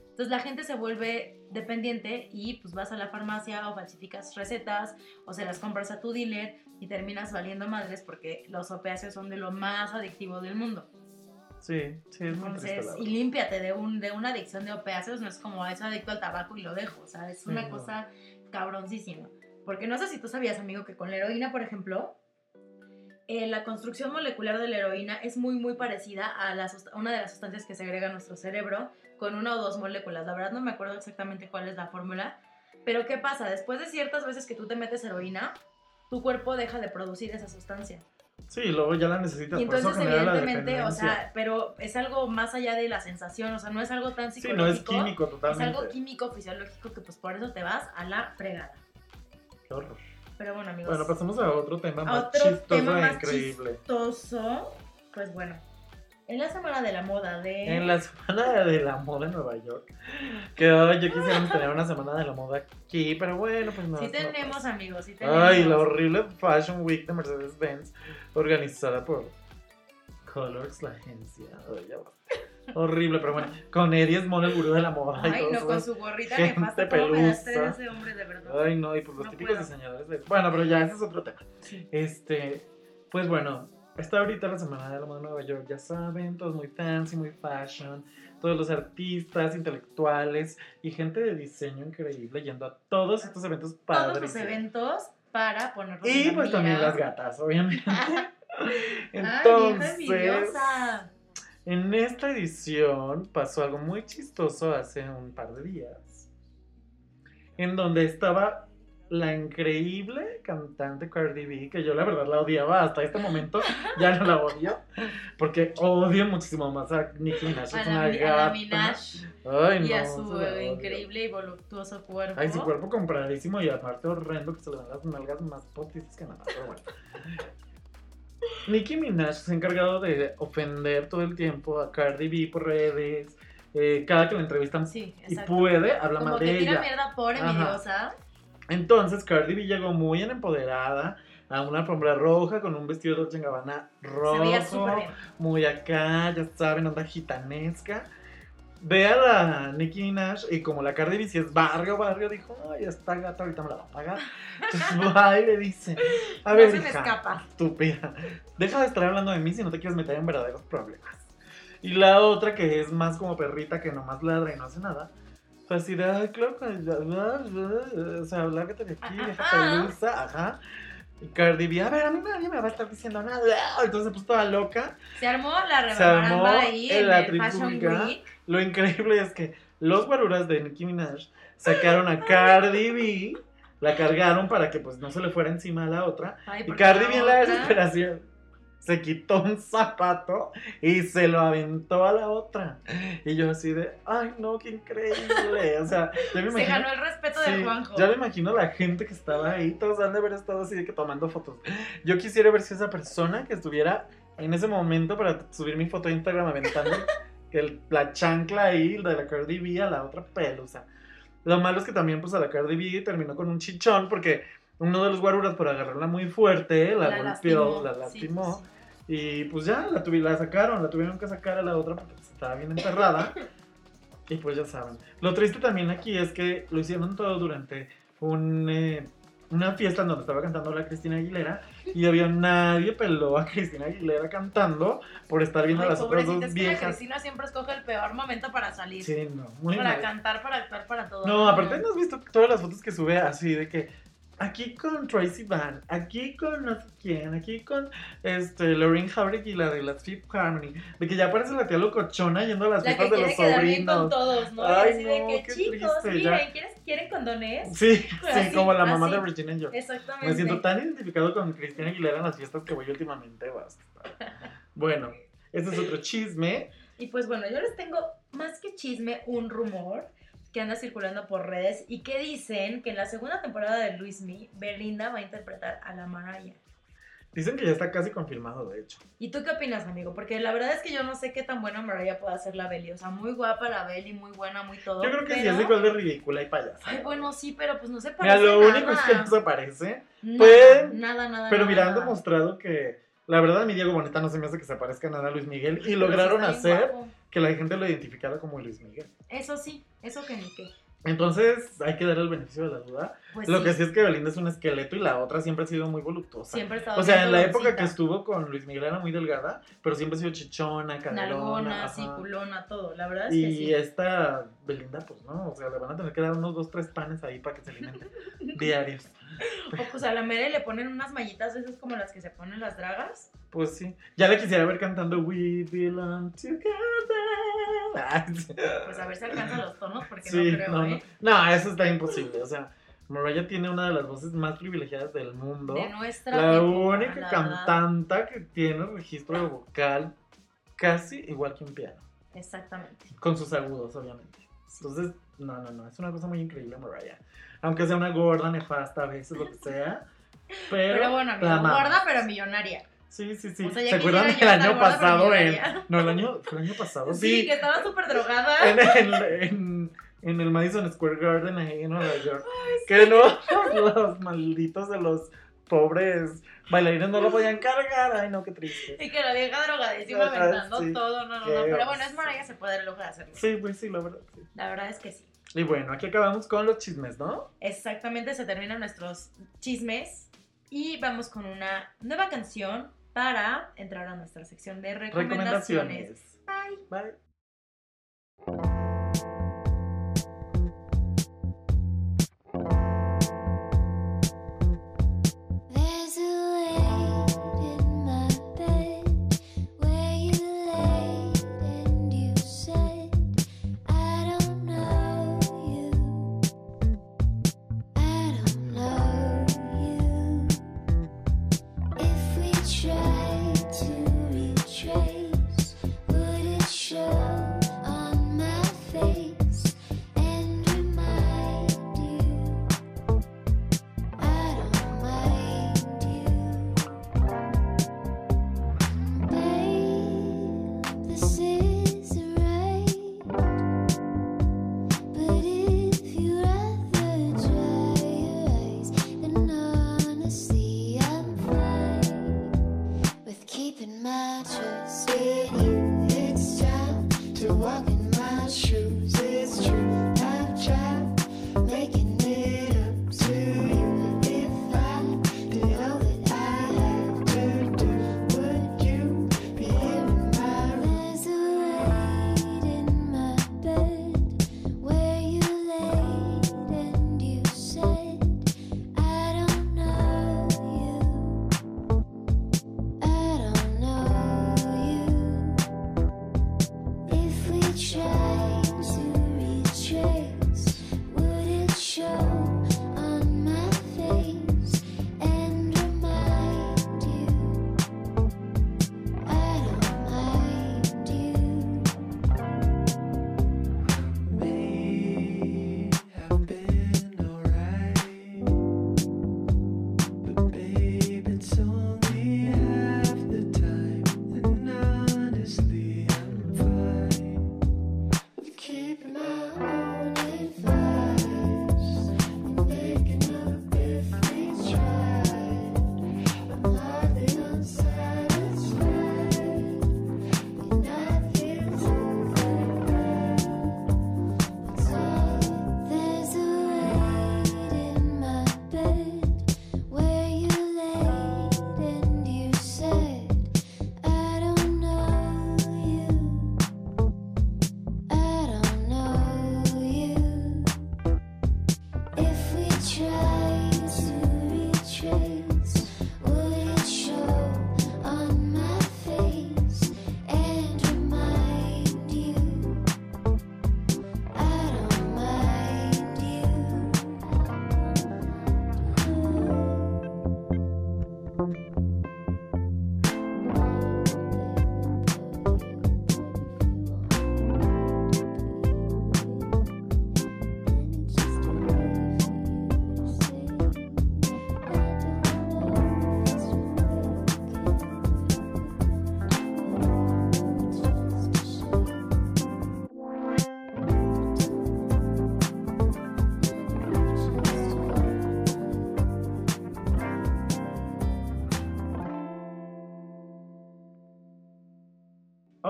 entonces la gente se vuelve dependiente y pues vas a la farmacia o falsificas recetas o se las compras a tu dealer y terminas valiendo madres porque los opiáceos son de lo más adictivo del mundo. Sí, sí, es muy. Entonces, y límpiate de, un, de una adicción de opiáceos, no es como "Ah, es adicto al tabaco y lo dejo, o sea, es una Sí, no. cosa cabroncísima. Porque no sé si tú sabías, amigo, que con la heroína, por ejemplo, eh, la construcción molecular de la heroína es muy, muy parecida a la una de las sustancias que segrega nuestro cerebro con una o dos moléculas. La verdad no me acuerdo exactamente cuál es la fórmula, pero ¿qué pasa? Después de ciertas veces que tú te metes heroína, tu cuerpo deja de producir esa sustancia. Sí, luego ya la necesitas. Y por eso entonces, la evidentemente, o sea, pero es algo más allá de la sensación, o sea, no es algo tan Sí, psicológico. no es químico Es totalmente. algo químico, fisiológico, que pues por eso te vas a la fregada. Qué horror. Pero bueno, amigos. Bueno, pasamos a otro tema a más otro chistoso tema e más increíble. chistoso. Pues bueno, en la semana de la moda de... En la semana de la moda en Nueva York, que hoy yo quisiéramos <laughs> tener una semana de la moda aquí, pero bueno, pues no. sí no tenemos, amigos, sí tenemos. Ay, la horrible Fashion Week de Mercedes-Benz, organizada por Colors, la agencia. Ay, ya basta. Horrible, pero bueno, con Eddie es mono el gurú de la moda y Ay, todo no, con su gorrita nefasta. ¿Cómo me das pelusa. ese hombre, de verdad? Ay, no, y pues los No típicos puedo. diseñadores de... Bueno, pero ya ese es otro tema. Sí. Este, pues bueno, está ahorita la Semana de la Moda de Nueva York, ya saben, todo es muy fancy, muy fashion, todos los artistas, intelectuales y gente de diseño increíble yendo a todos estos eventos Todos padres. los eventos para ponerlos Y en pues también las gatas, obviamente. <laughs> Ay, Entonces, envidiosa. En esta edición pasó algo muy chistoso hace un par de días, en donde estaba la increíble cantante Cardi B, que yo la verdad la odiaba hasta este momento, <laughs> ya no la odio, porque odio muchísimo más a Nicki Minaj, A es una a gata. Minaj Ay, y no, a su increíble y voluptuoso cuerpo. Ay, su cuerpo compradísimo y aparte horrendo que se le ven las nalgas más potentes que nada, pero bueno. Nicki Minaj se ha encargado de ofender todo el tiempo a Cardi B por redes. eh, cada que la entrevistan Sí, y puede, habla Como mal que de tira ella. mierda por envidiosa. Entonces Cardi B llegó muy empoderada a una alfombra roja con un vestido de Dolce Gabbana Se veía rojo, muy acá, ya saben, onda gitanesca. Ve a la Nicki Minaj y como la Cardi B si es barrio, barrio, dijo, ay, esta gata ahorita me la va a pagar. Entonces <laughs> va y le dice, a No ver, se me hija, escapa. estúpida, deja de estar hablando de mí si no te quieres meter en verdaderos problemas. Y la otra que es más como perrita que nomás ladra y no hace nada, fue así de, ay, claro, o sea, lárgate de aquí, ah, pelusa, ajá. Y Cardi B, a ver, a mí nadie me va a estar diciendo nada. Entonces se puso toda loca. Se armó la rebaramba ahí en el Fashion. Week. Lo increíble es que los guaruras de Nicki Minaj sacaron a Cardi B, la cargaron para que pues no se le fuera encima a la otra. Ay, Y Cardi B en la desesperación se quitó un zapato y se lo aventó a la otra. Y yo así de, ay no, qué increíble. O sea, ya me Se imagino... ganó el respeto Sí, de Juanjo. ya me imagino la gente que estaba ahí, todos han de haber estado así de que tomando fotos. Yo quisiera ver si esa persona que estuviera en ese momento para subir mi foto a Instagram aventando el- la chancla ahí de la Cardi B a la otra pelusa. Lo malo es que también pues a la Cardi B terminó con un chichón porque uno de los guaruras por agarrarla muy fuerte la, golpeó, lastimó, la sí, lastimó. sí. Y pues ya, la, tuvi- la sacaron, la tuvieron que sacar a la otra porque pues, estaba bien enterrada. <laughs> y pues ya saben. Lo triste también aquí es que lo hicieron todo durante un, eh, una fiesta en donde estaba cantando la Cristina Aguilera y había nadie peló a Cristina Aguilera cantando por estar viendo Ay, a las otras dos es que la. Cristina siempre escoge el peor momento para salir. Sí, no, muy para mal. cantar, para actuar, para todo. No, aparte no has visto todas las fotos que sube así de que aquí con Tracy Van, aquí con no sé quién, aquí con este Lorraine y la de las Fifth Harmony, de que ya parece la tía locochona yendo a las La fiestas de los quedar bien con sobrinos. todos, ¿no? Ay, así de no, que, qué chicos, triste, miren, ¿quieren, ¿quieren condones? Sí, <laughs> sí, Así, como la mamá así. de Regina y yo. Exactamente. Me siento tan identificado con Cristina Aguilera en las fiestas que voy últimamente, basta. <laughs> Bueno, este es otro chisme. Y pues bueno, yo les tengo más que chisme, un rumor que anda circulando por redes y que dicen que en la segunda temporada de Luis Me, Belinda va a interpretar a la Mariah. Dicen que ya está casi confirmado, de hecho. ¿Y tú qué opinas, amigo? Porque la verdad es que yo no sé qué tan buena Mariah puede hacer la Beli. O sea, muy guapa la Beli, muy buena, muy todo. Yo creo que sí pero- es igual de ridícula y payasa. Ay, bueno, sí, pero pues no se Mira, parece lo nada. único es que no se parece. Nada, Pueden- nada, nada. Pero nada, mira, han demostrado que la verdad a mi Diego Boneta no se me hace que se parezca nada a Luis Miguel y lograron sí hacer guapo. Que la gente lo identificara como Luis Miguel. Eso sí, eso que ni qué. Entonces hay que darle el beneficio de la duda. Pues Lo sí, que sí es que Belinda es un esqueleto y la otra siempre ha sido muy voluptuosa. siempre ha estado O sea, en la época que estuvo con Luis Miguel era muy delgada, pero siempre ha sido chichona, ajá. sí, culona, todo. La verdad es que Y esta Belinda, pues no, o sea, le van a tener que dar unos dos, tres panes ahí para que se alimente <laughs> diarios. O pues a la Mere le ponen unas mallitas de esas como las que se ponen las dragas. Pues sí. Ya la quisiera ver cantando We Belong Together. <laughs> Pues a ver si alcanza los tonos, porque Sí, no creo, no, no. ¿eh? No, eso está imposible. O sea, Mariah tiene una de las voces más privilegiadas del mundo. De nuestra La época, única la cantanta que tiene registro de vocal casi igual que un piano. Exactamente. Con sus agudos, obviamente. Entonces, no, no, no. Es una cosa muy increíble, Mariah. Aunque sea una gorda, nefasta, a veces, lo que <laughs> sea. Pero, Pero, bueno, la gorda pero millonaria. Sí, sí, sí. O sea, ¿Se acuerdan del año pasado en. No, el año, el año pasado. Sí, Sí. que estaba súper drogada. En, en- en- en el Madison Square Garden ahí en Nueva York. Que no, <laughs> los malditos de los pobres bailarines no lo podían cargar. Ay, no, qué triste. Y que la vieja drogadísima aventando sí. todo, no, no, Qué no. Pero bueno, es Mariah, se puede dar el lujo de hacerlo. Sí, pues sí, la verdad. sí. La verdad es que sí. Y bueno, aquí acabamos con los chismes, ¿no? Exactamente, se terminan nuestros chismes y vamos con una nueva canción para entrar a nuestra sección de recomendaciones. Recomendaciones. Bye. Bye.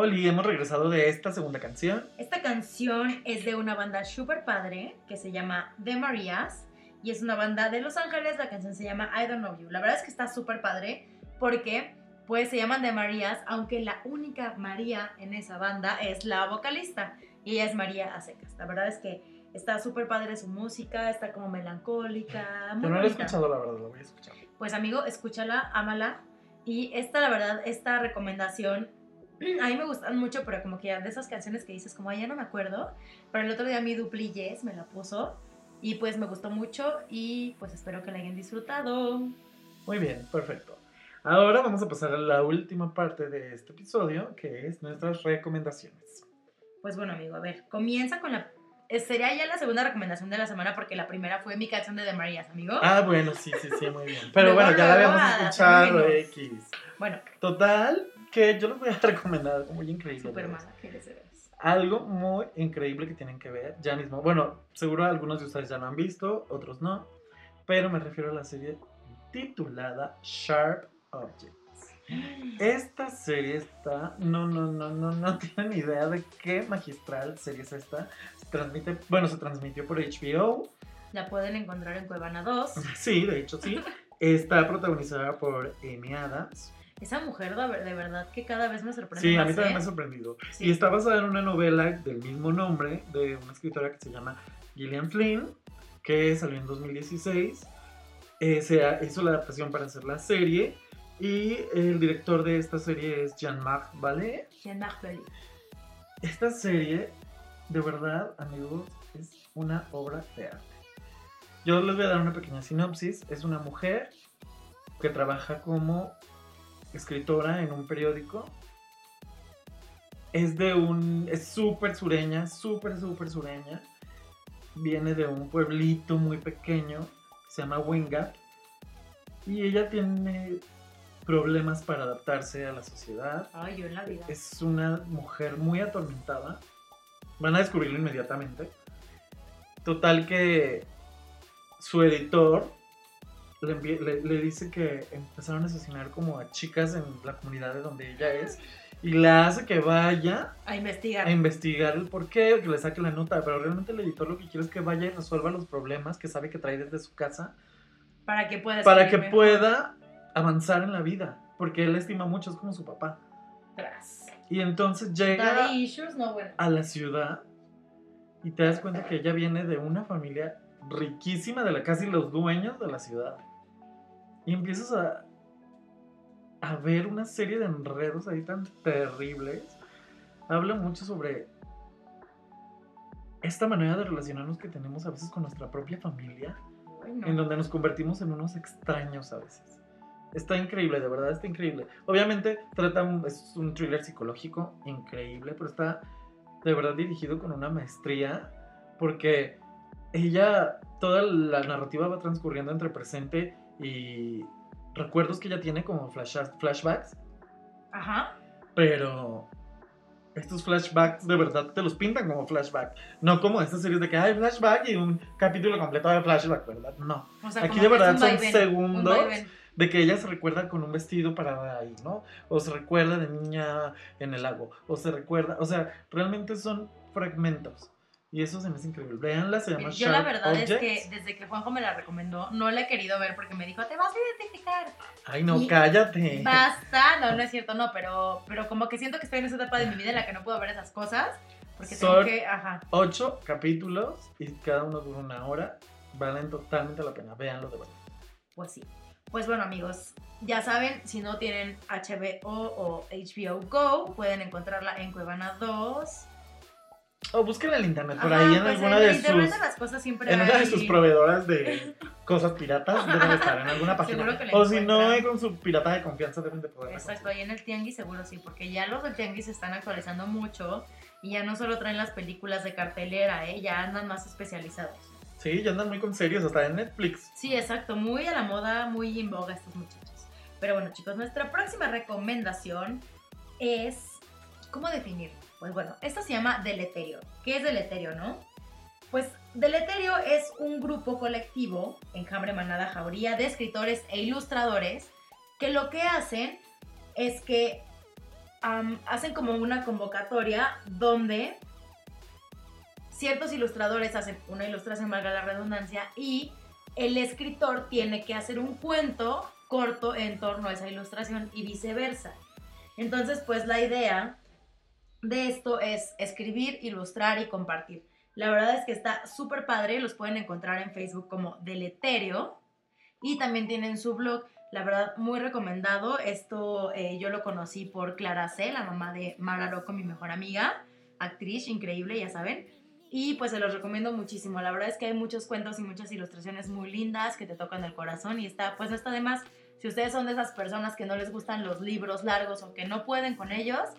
Oli, hemos regresado de esta segunda canción. Esta canción es de una banda súper padre que se llama The Marías y es una banda de Los Ángeles. La canción se llama I Don't Know You. La verdad es que está súper padre porque pues se llaman The Marías, aunque la única María en esa banda es la vocalista y ella es María Acecas. La verdad es que está súper padre su música, está como melancólica. Muy Yo no la he escuchado, la verdad, la voy a escuchar. Pues amigo, escúchala, ámala. Y esta, la verdad, esta recomendación, <clears throat> a mí me gustan mucho, pero como que ya de esas canciones que dices, como "Ay, ya no me acuerdo. Pero el otro día mi dupli Yes me la puso y pues me gustó mucho y pues espero que la hayan disfrutado. Muy bien, perfecto. Ahora vamos a pasar a la última parte de este episodio, que es nuestras recomendaciones. Pues bueno, amigo, a ver, comienza con la... eh, Sería ya la segunda recomendación de la semana porque la primera fue mi canción de The Marías, amigo. Ah, bueno, sí, sí, sí, muy bien. <laughs> Pero bueno, ya la habíamos escuchado. X. Bueno, Total, que yo les voy a <laughs> recomendar algo muy increíble. veras. Algo muy increíble que tienen que ver ya mismo. Bueno, seguro algunos de ustedes ya lo han visto, otros no. Pero me refiero a la serie titulada Sharp Objects. Esta serie está, no, no, no, no, no <laughs> tienen idea de qué magistral serie es esta. Se transmite, bueno, se transmitió por HBO. La pueden encontrar en Cuevana 2. <laughs> Sí, de hecho sí. Está protagonizada por Amy Adams. Esa mujer de, ver- de verdad que cada vez me sorprende Sí, a más, mí también ¿eh? me ha sorprendido. Sí. Y está basada en una novela del mismo nombre de una escritora que se llama Gillian Flynn, que salió en 2016. Eh, se hizo la adaptación para hacer la serie. Y el director de esta serie es Jean-Marc Vallée. Jean-Marc Belly. Esta serie, de verdad, amigos, es una obra de arte. Yo les voy a dar una pequeña sinopsis. Es una mujer que trabaja como escritora en un periódico. Es de un. Es súper sureña, súper, súper sureña. Viene de un pueblito muy pequeño que se llama Wingat. Y ella tiene problemas para adaptarse a la sociedad. Ay, yo en la vida. Es una mujer muy atormentada. Van a descubrirlo inmediatamente. Total que su editor le, envi- le- le dice que empezaron a asesinar como a chicas en la comunidad de donde ella es. Y la hace que vaya A investigar. a investigar el por qué, o que le saque la nota. Pero realmente el editor lo que quiere es que vaya y resuelva los problemas que sabe que trae desde su casa. Para que pueda Para que mejor. pueda avanzar en la vida. Porque él estima mucho, es como su papá. Tras. Y entonces llega Daddy issues, no bueno. a la ciudad y te das cuenta que ella viene de una familia riquísima, de la casi los dueños de la ciudad. Y empiezas a, a ver una serie de enredos ahí tan terribles. Habla mucho sobre esta manera de relacionarnos que tenemos a veces con nuestra propia familia, Ay, no. en donde nos convertimos en unos extraños a veces. Está increíble, de verdad está increíble. Obviamente trata, un- es un thriller psicológico increíble, pero está de verdad dirigido con una maestría, porque ella, toda la narrativa va transcurriendo entre presente y recuerdos que ella tiene como flash- flashbacks, Ajá. pero estos flashbacks de verdad te los pintan como flashback, no como estas series de que hay flashback y un capítulo completo de flashback, ¿verdad? No. O sea, Aquí de verdad son vaivén, segundos de que ella se recuerda con un vestido parada ahí, ¿no? O se recuerda de niña en el lago, o se recuerda, o sea, realmente son fragmentos. Y eso se me hace increíble. Veanla, se llama Yo la verdad es que desde que Juanjo me la recomendó, no la he querido ver porque me dijo, te vas a identificar. Ay, no, y- cállate. Basta, no, no es cierto, no, pero, pero como que siento que estoy en esa etapa de mi vida en la que no puedo ver esas cosas. Porque tengo Son- que, ajá, Ocho capítulos y cada uno dura una hora. Valen totalmente la pena. Véanlo de verdad. pues sí. Pues bueno, amigos, ya saben, si no tienen HBO o HBO Go, pueden encontrarla en Cuevana 2. O búsquenla en internet por Ajá, ahí en pues alguna en de internet sus. las cosas siempre En una de sus proveedoras de cosas piratas <laughs> deben estar en alguna página. O si no, con su pirata de confianza deben de poder. Exacto, ahí en el Tianguis seguro sí, porque ya los del Tianguis se están actualizando mucho y ya no solo traen las películas de cartelera, ¿eh? ya andan más especializados. Sí, ya andan muy con serios, hasta en Netflix. Sí, exacto, muy a la moda, muy en boga estos muchachos. Pero bueno, chicos, nuestra próxima recomendación es ¿cómo definirlo? Pues bueno, esto se llama Deleterio. ¿Qué es Deleterio, no? Pues Deleterio es un grupo colectivo, enjambre manada jauría, de escritores e ilustradores que lo que hacen es que hacen como una convocatoria donde ciertos ilustradores hacen una ilustración, valga la redundancia, y el escritor tiene que hacer un cuento corto en torno a esa ilustración y viceversa. Entonces, pues la idea de esto es escribir, ilustrar y compartir. La verdad es que está súper padre, los pueden encontrar en Facebook como Deleterio y también tienen su blog, la verdad muy recomendado. Esto eh, yo lo conocí por Clara C, la mamá de Mara Rocco, mi mejor amiga, actriz increíble, ya saben. Y pues se los recomiendo muchísimo. La verdad es que hay muchos cuentos y muchas ilustraciones muy lindas que te tocan el corazón y está, pues no está de más. Si ustedes son de esas personas que no les gustan los libros largos o que no pueden con ellos,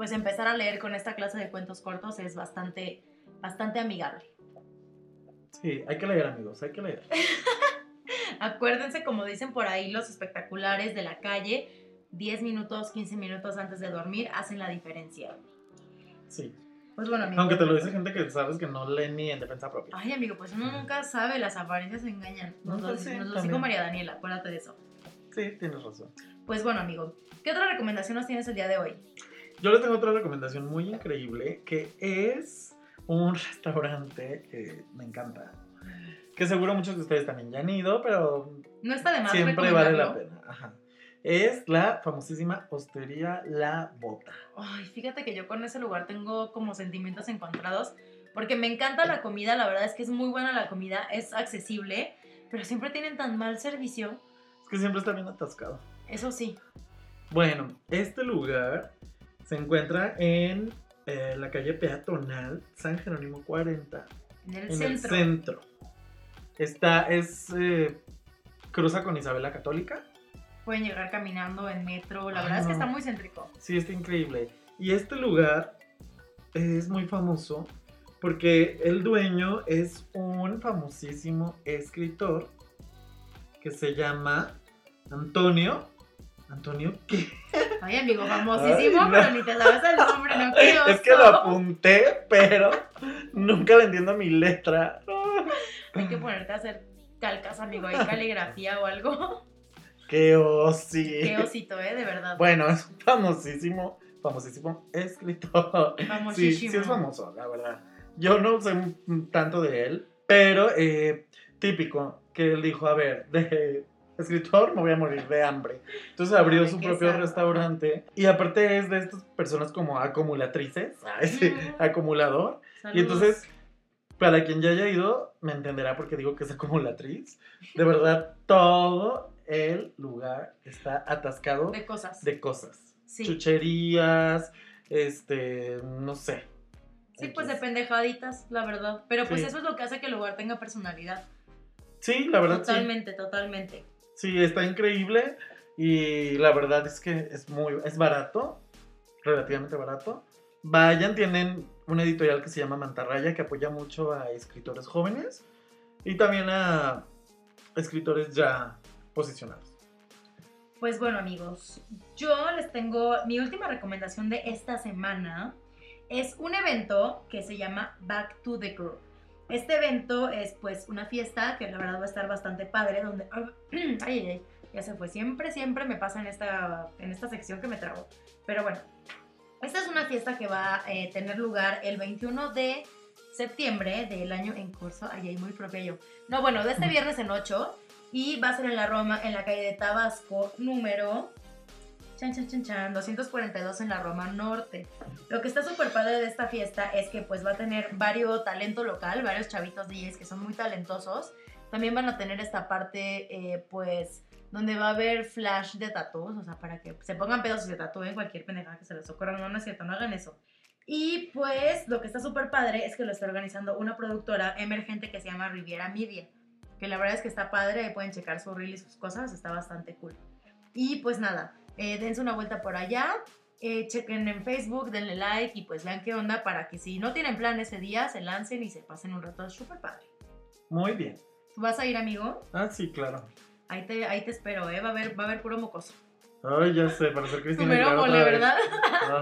pues empezar a leer con esta clase de cuentos cortos es bastante, bastante amigable. Sí, hay que leer, amigos, hay que leer. <laughs> Acuérdense, como dicen por ahí los espectaculares de la calle, 10 minutos, 15 minutos antes de dormir hacen la diferencia. Sí. Pues bueno, amigo. Aunque te lo dice gente que sabes que no lee ni en defensa propia. Ay, amigo, pues uno nunca sabe, las apariencias engañan. Nos No, lo, pues sí, nos lo dijo María Daniela, acuérdate de eso. Sí, tienes razón. Pues bueno, amigo, ¿qué otra recomendación nos tienes el día de hoy? Yo les tengo otra recomendación muy increíble que es un restaurante que me encanta. Que seguro muchos de ustedes también ya han ido, pero No está de más siempre vale la pena. Ajá. Es la famosísima Hostería La Bota. Ay, fíjate que yo con ese lugar tengo como sentimientos encontrados, porque me encanta la comida, la verdad es que es muy buena la comida, es accesible, pero siempre tienen tan mal servicio, Es que siempre está bien atascado. eso sí. Bueno, este lugar se encuentra en eh, la calle peatonal San Jerónimo 40, En el en centro. el centro. Está, es, eh, cruza con Isabela Católica. Pueden llegar caminando en metro, la Ay, verdad es que está muy céntrico. Sí, está increíble. Y este lugar es muy famoso porque el dueño es un famosísimo escritor que se llama Antonio. ¿Antonio qué? Ay, amigo, famosísimo, Ay, no. pero ni te sabes el nombre, no qué Es que lo apunté, pero nunca le entiendo mi letra. Hay que ponerte a hacer calcas, amigo, hay caligrafía o algo. Qué osi. Qué osito, ¿eh? De verdad. Bueno, es un famosísimo, famosísimo escritor. Sí, Famosísimo. sí es famoso, la verdad. Yo no sé tanto de él, pero eh, típico que él dijo, a ver, de escritor me voy a morir de hambre. Entonces abrió su propio restaurante y aparte es de estas personas como acumulatrices, <laughs> acumulador. Saludos. Y entonces, para quien ya haya ido, me entenderá porque digo que es acumulatriz. De verdad, todo el lugar está atascado De cosas. de cosas. Sí. Chucherías, este, no sé. Sí, pues de pendejaditas, la verdad. Pero pues Sí. eso es lo que hace que el lugar tenga personalidad. Sí, la verdad sí. Totalmente, totalmente. Sí, está increíble y la verdad es que es muy, es barato, relativamente barato. Vayan, tienen una editorial que se llama Mantarraya que apoya mucho a escritores jóvenes y también a escritores ya posicionados. Pues bueno, amigos, yo les tengo mi última recomendación de esta semana. Es un evento que se llama Back to the Group. Este evento es pues una fiesta que la verdad va a estar bastante padre, donde... <clears throat> Ay, ay, ay, ya se fue. Siempre, siempre me pasa en esta, en esta sección que me trago. Pero bueno, esta es una fiesta que va a eh, tener lugar el 21 de septiembre del año en curso. Ay, ay, muy propia yo. No, bueno, de este viernes en 8. Y va a ser en la Roma, en la calle de Tabasco, número chan, chan, chan, chan, 242 en la Roma Norte. Lo que está súper padre de esta fiesta es que pues va a tener varios talento local, varios chavitos DJs que son muy talentosos. También van a tener esta parte eh, pues donde va a haber flash de tatuos, o sea, para que se pongan pedos y se tatúen cualquier pendejada que se les ocurra. No, no es cierto, no hagan eso. Y pues lo que está súper padre es que lo está organizando una productora emergente que se llama Riviera Media que la verdad es que está padre, pueden checar su reel y sus cosas, está bastante cool. Y pues nada, eh, dense una vuelta por allá, eh, chequen en Facebook, denle like y pues vean qué onda para que si no tienen plan ese día, se lancen y se pasen un rato súper padre. Muy bien. ¿Tú vas a ir, amigo? Ah, sí, claro. Ahí te, ahí te espero, ¿eh? Va a haber, va a haber puro mocoso. Ay, ya sé, para ser Cristina mole, otra vez. ¿verdad?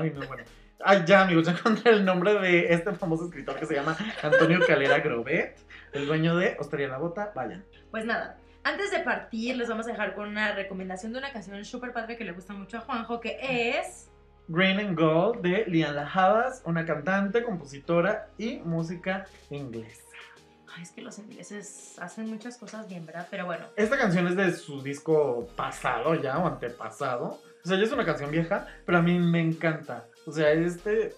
Ay, no, bueno. Ay, ya, amigos, ya encontré el nombre de este famoso escritor que se llama Antonio Calera Grobet, el dueño de Hostería La Bota. Vayan. Pues nada, antes de partir les vamos a dejar con una recomendación de una canción súper padre que le gusta mucho a Juanjo, que es... Green and Gold de Lian Lajabas, una cantante, compositora y música inglesa. Ay, es que los ingleses hacen muchas cosas bien, ¿verdad? Pero bueno, Esta canción es de su disco pasado ya, o antepasado. O sea, ya es una canción vieja, pero a mí me encanta. O sea, este,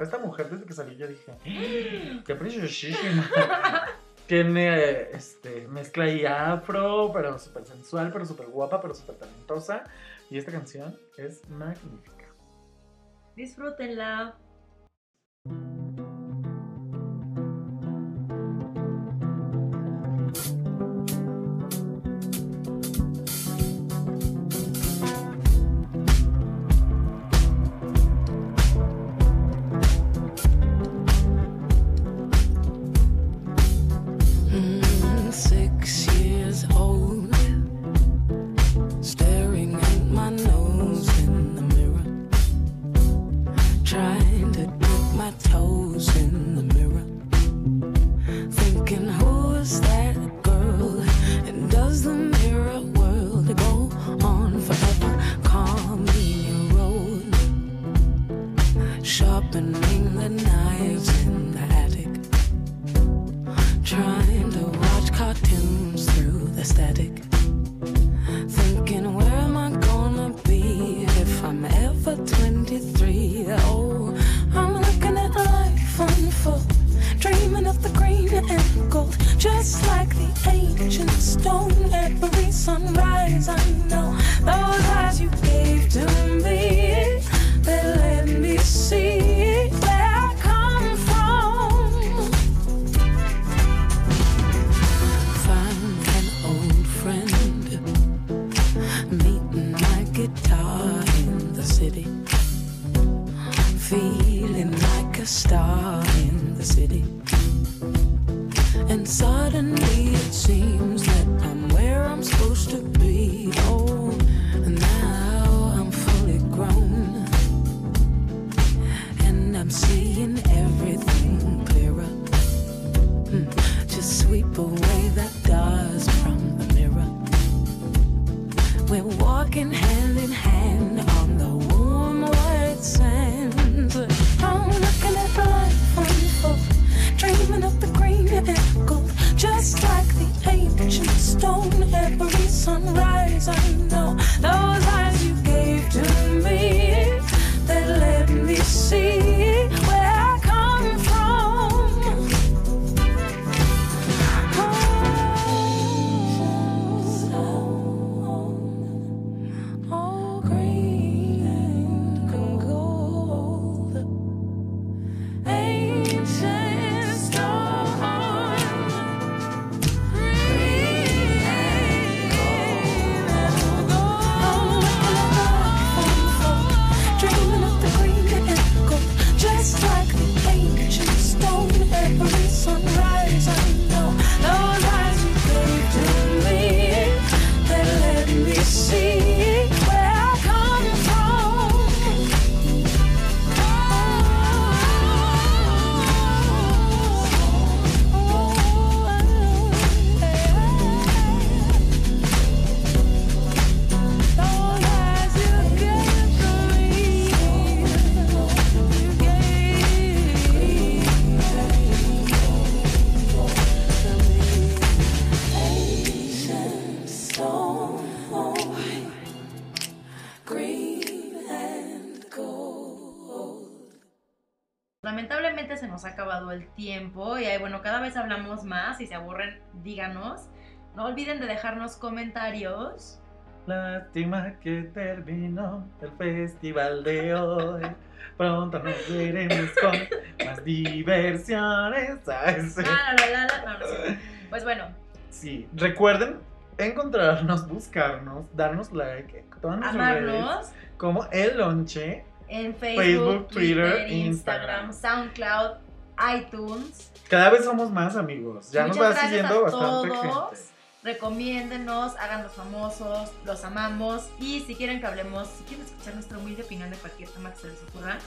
esta mujer desde que salió yo dije, <gasps> "Ah, qué preciosísima. <laughs> Tiene este, mezcla y afro, pero súper sensual, pero súper guapa, pero súper talentosa. Y esta canción es magnífica. disfrútenla. Lamentablemente se nos ha acabado el tiempo y bueno, cada vez hablamos más. Si se aburren, díganos. No olviden de dejarnos comentarios. Lástima que terminó el festival de hoy. Pronto nos veremos con más diversiones. Ah. Pues bueno, Sí, recuerden encontrarnos, buscarnos, darnos like todas nuestras redes amarnos como El Lonche. En Facebook, Facebook, Twitter, Twitter, Instagram. Instagram, SoundCloud, iTunes. Cada vez somos más amigos. Ya nos Muchas va gracias siguiendo a bastante todos. gente. Recomiéndenos, háganos famosos, los amamos. Y si quieren que hablemos, si quieren escuchar nuestra humilde opinión de cualquier tema que se les ocurra.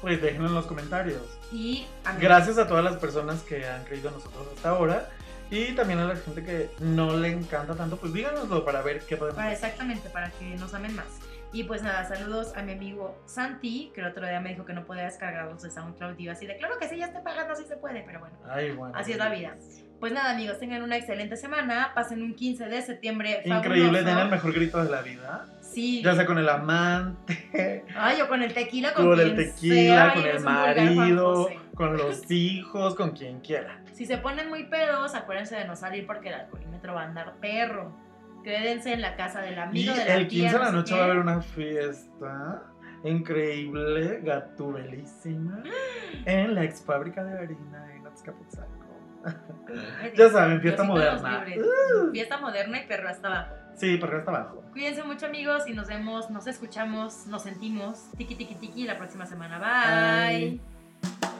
Pues déjenlo en los comentarios. Y amigos, Gracias a todas las personas que han creído en nosotros hasta ahora. Y también a la gente que no le encanta tanto, pues díganoslo para ver qué podemos hacer. exactamente, para que nos amen más. Y pues nada, saludos a mi amigo Santi, que el otro día me dijo que no podía descargarlos de SoundCloud. Y yo así de, claro que sí, ya estoy pagando, así se puede, pero bueno. Ay, bueno. Así es la vida. Pues nada, amigos, tengan una excelente semana. Pasen un 15 de septiembre. Increíble, fabuloso. den el mejor grito de la vida. Sí. Ya sea con el amante, Ay, o con el tequila, con, con el quien tequila, sea, con el marido, con <laughs> los hijos, con quien quiera. Si se ponen muy pedos, acuérdense de no salir porque el alcoholímetro va a andar perro. Quédense en la casa del Y amigo de la el 15 tía, de la no noche qué. va a haber una fiesta increíble, gatubelísima, en la ex fábrica de harina en Azcapotzalco. Ya saben, fiesta moderna. libre. Fiesta moderna y perro hasta abajo. Sí, porque está abajo. Cuídense mucho, amigos, y nos vemos, nos escuchamos, nos sentimos. Tiki, tiki, tiki la próxima semana. Bye. Bye.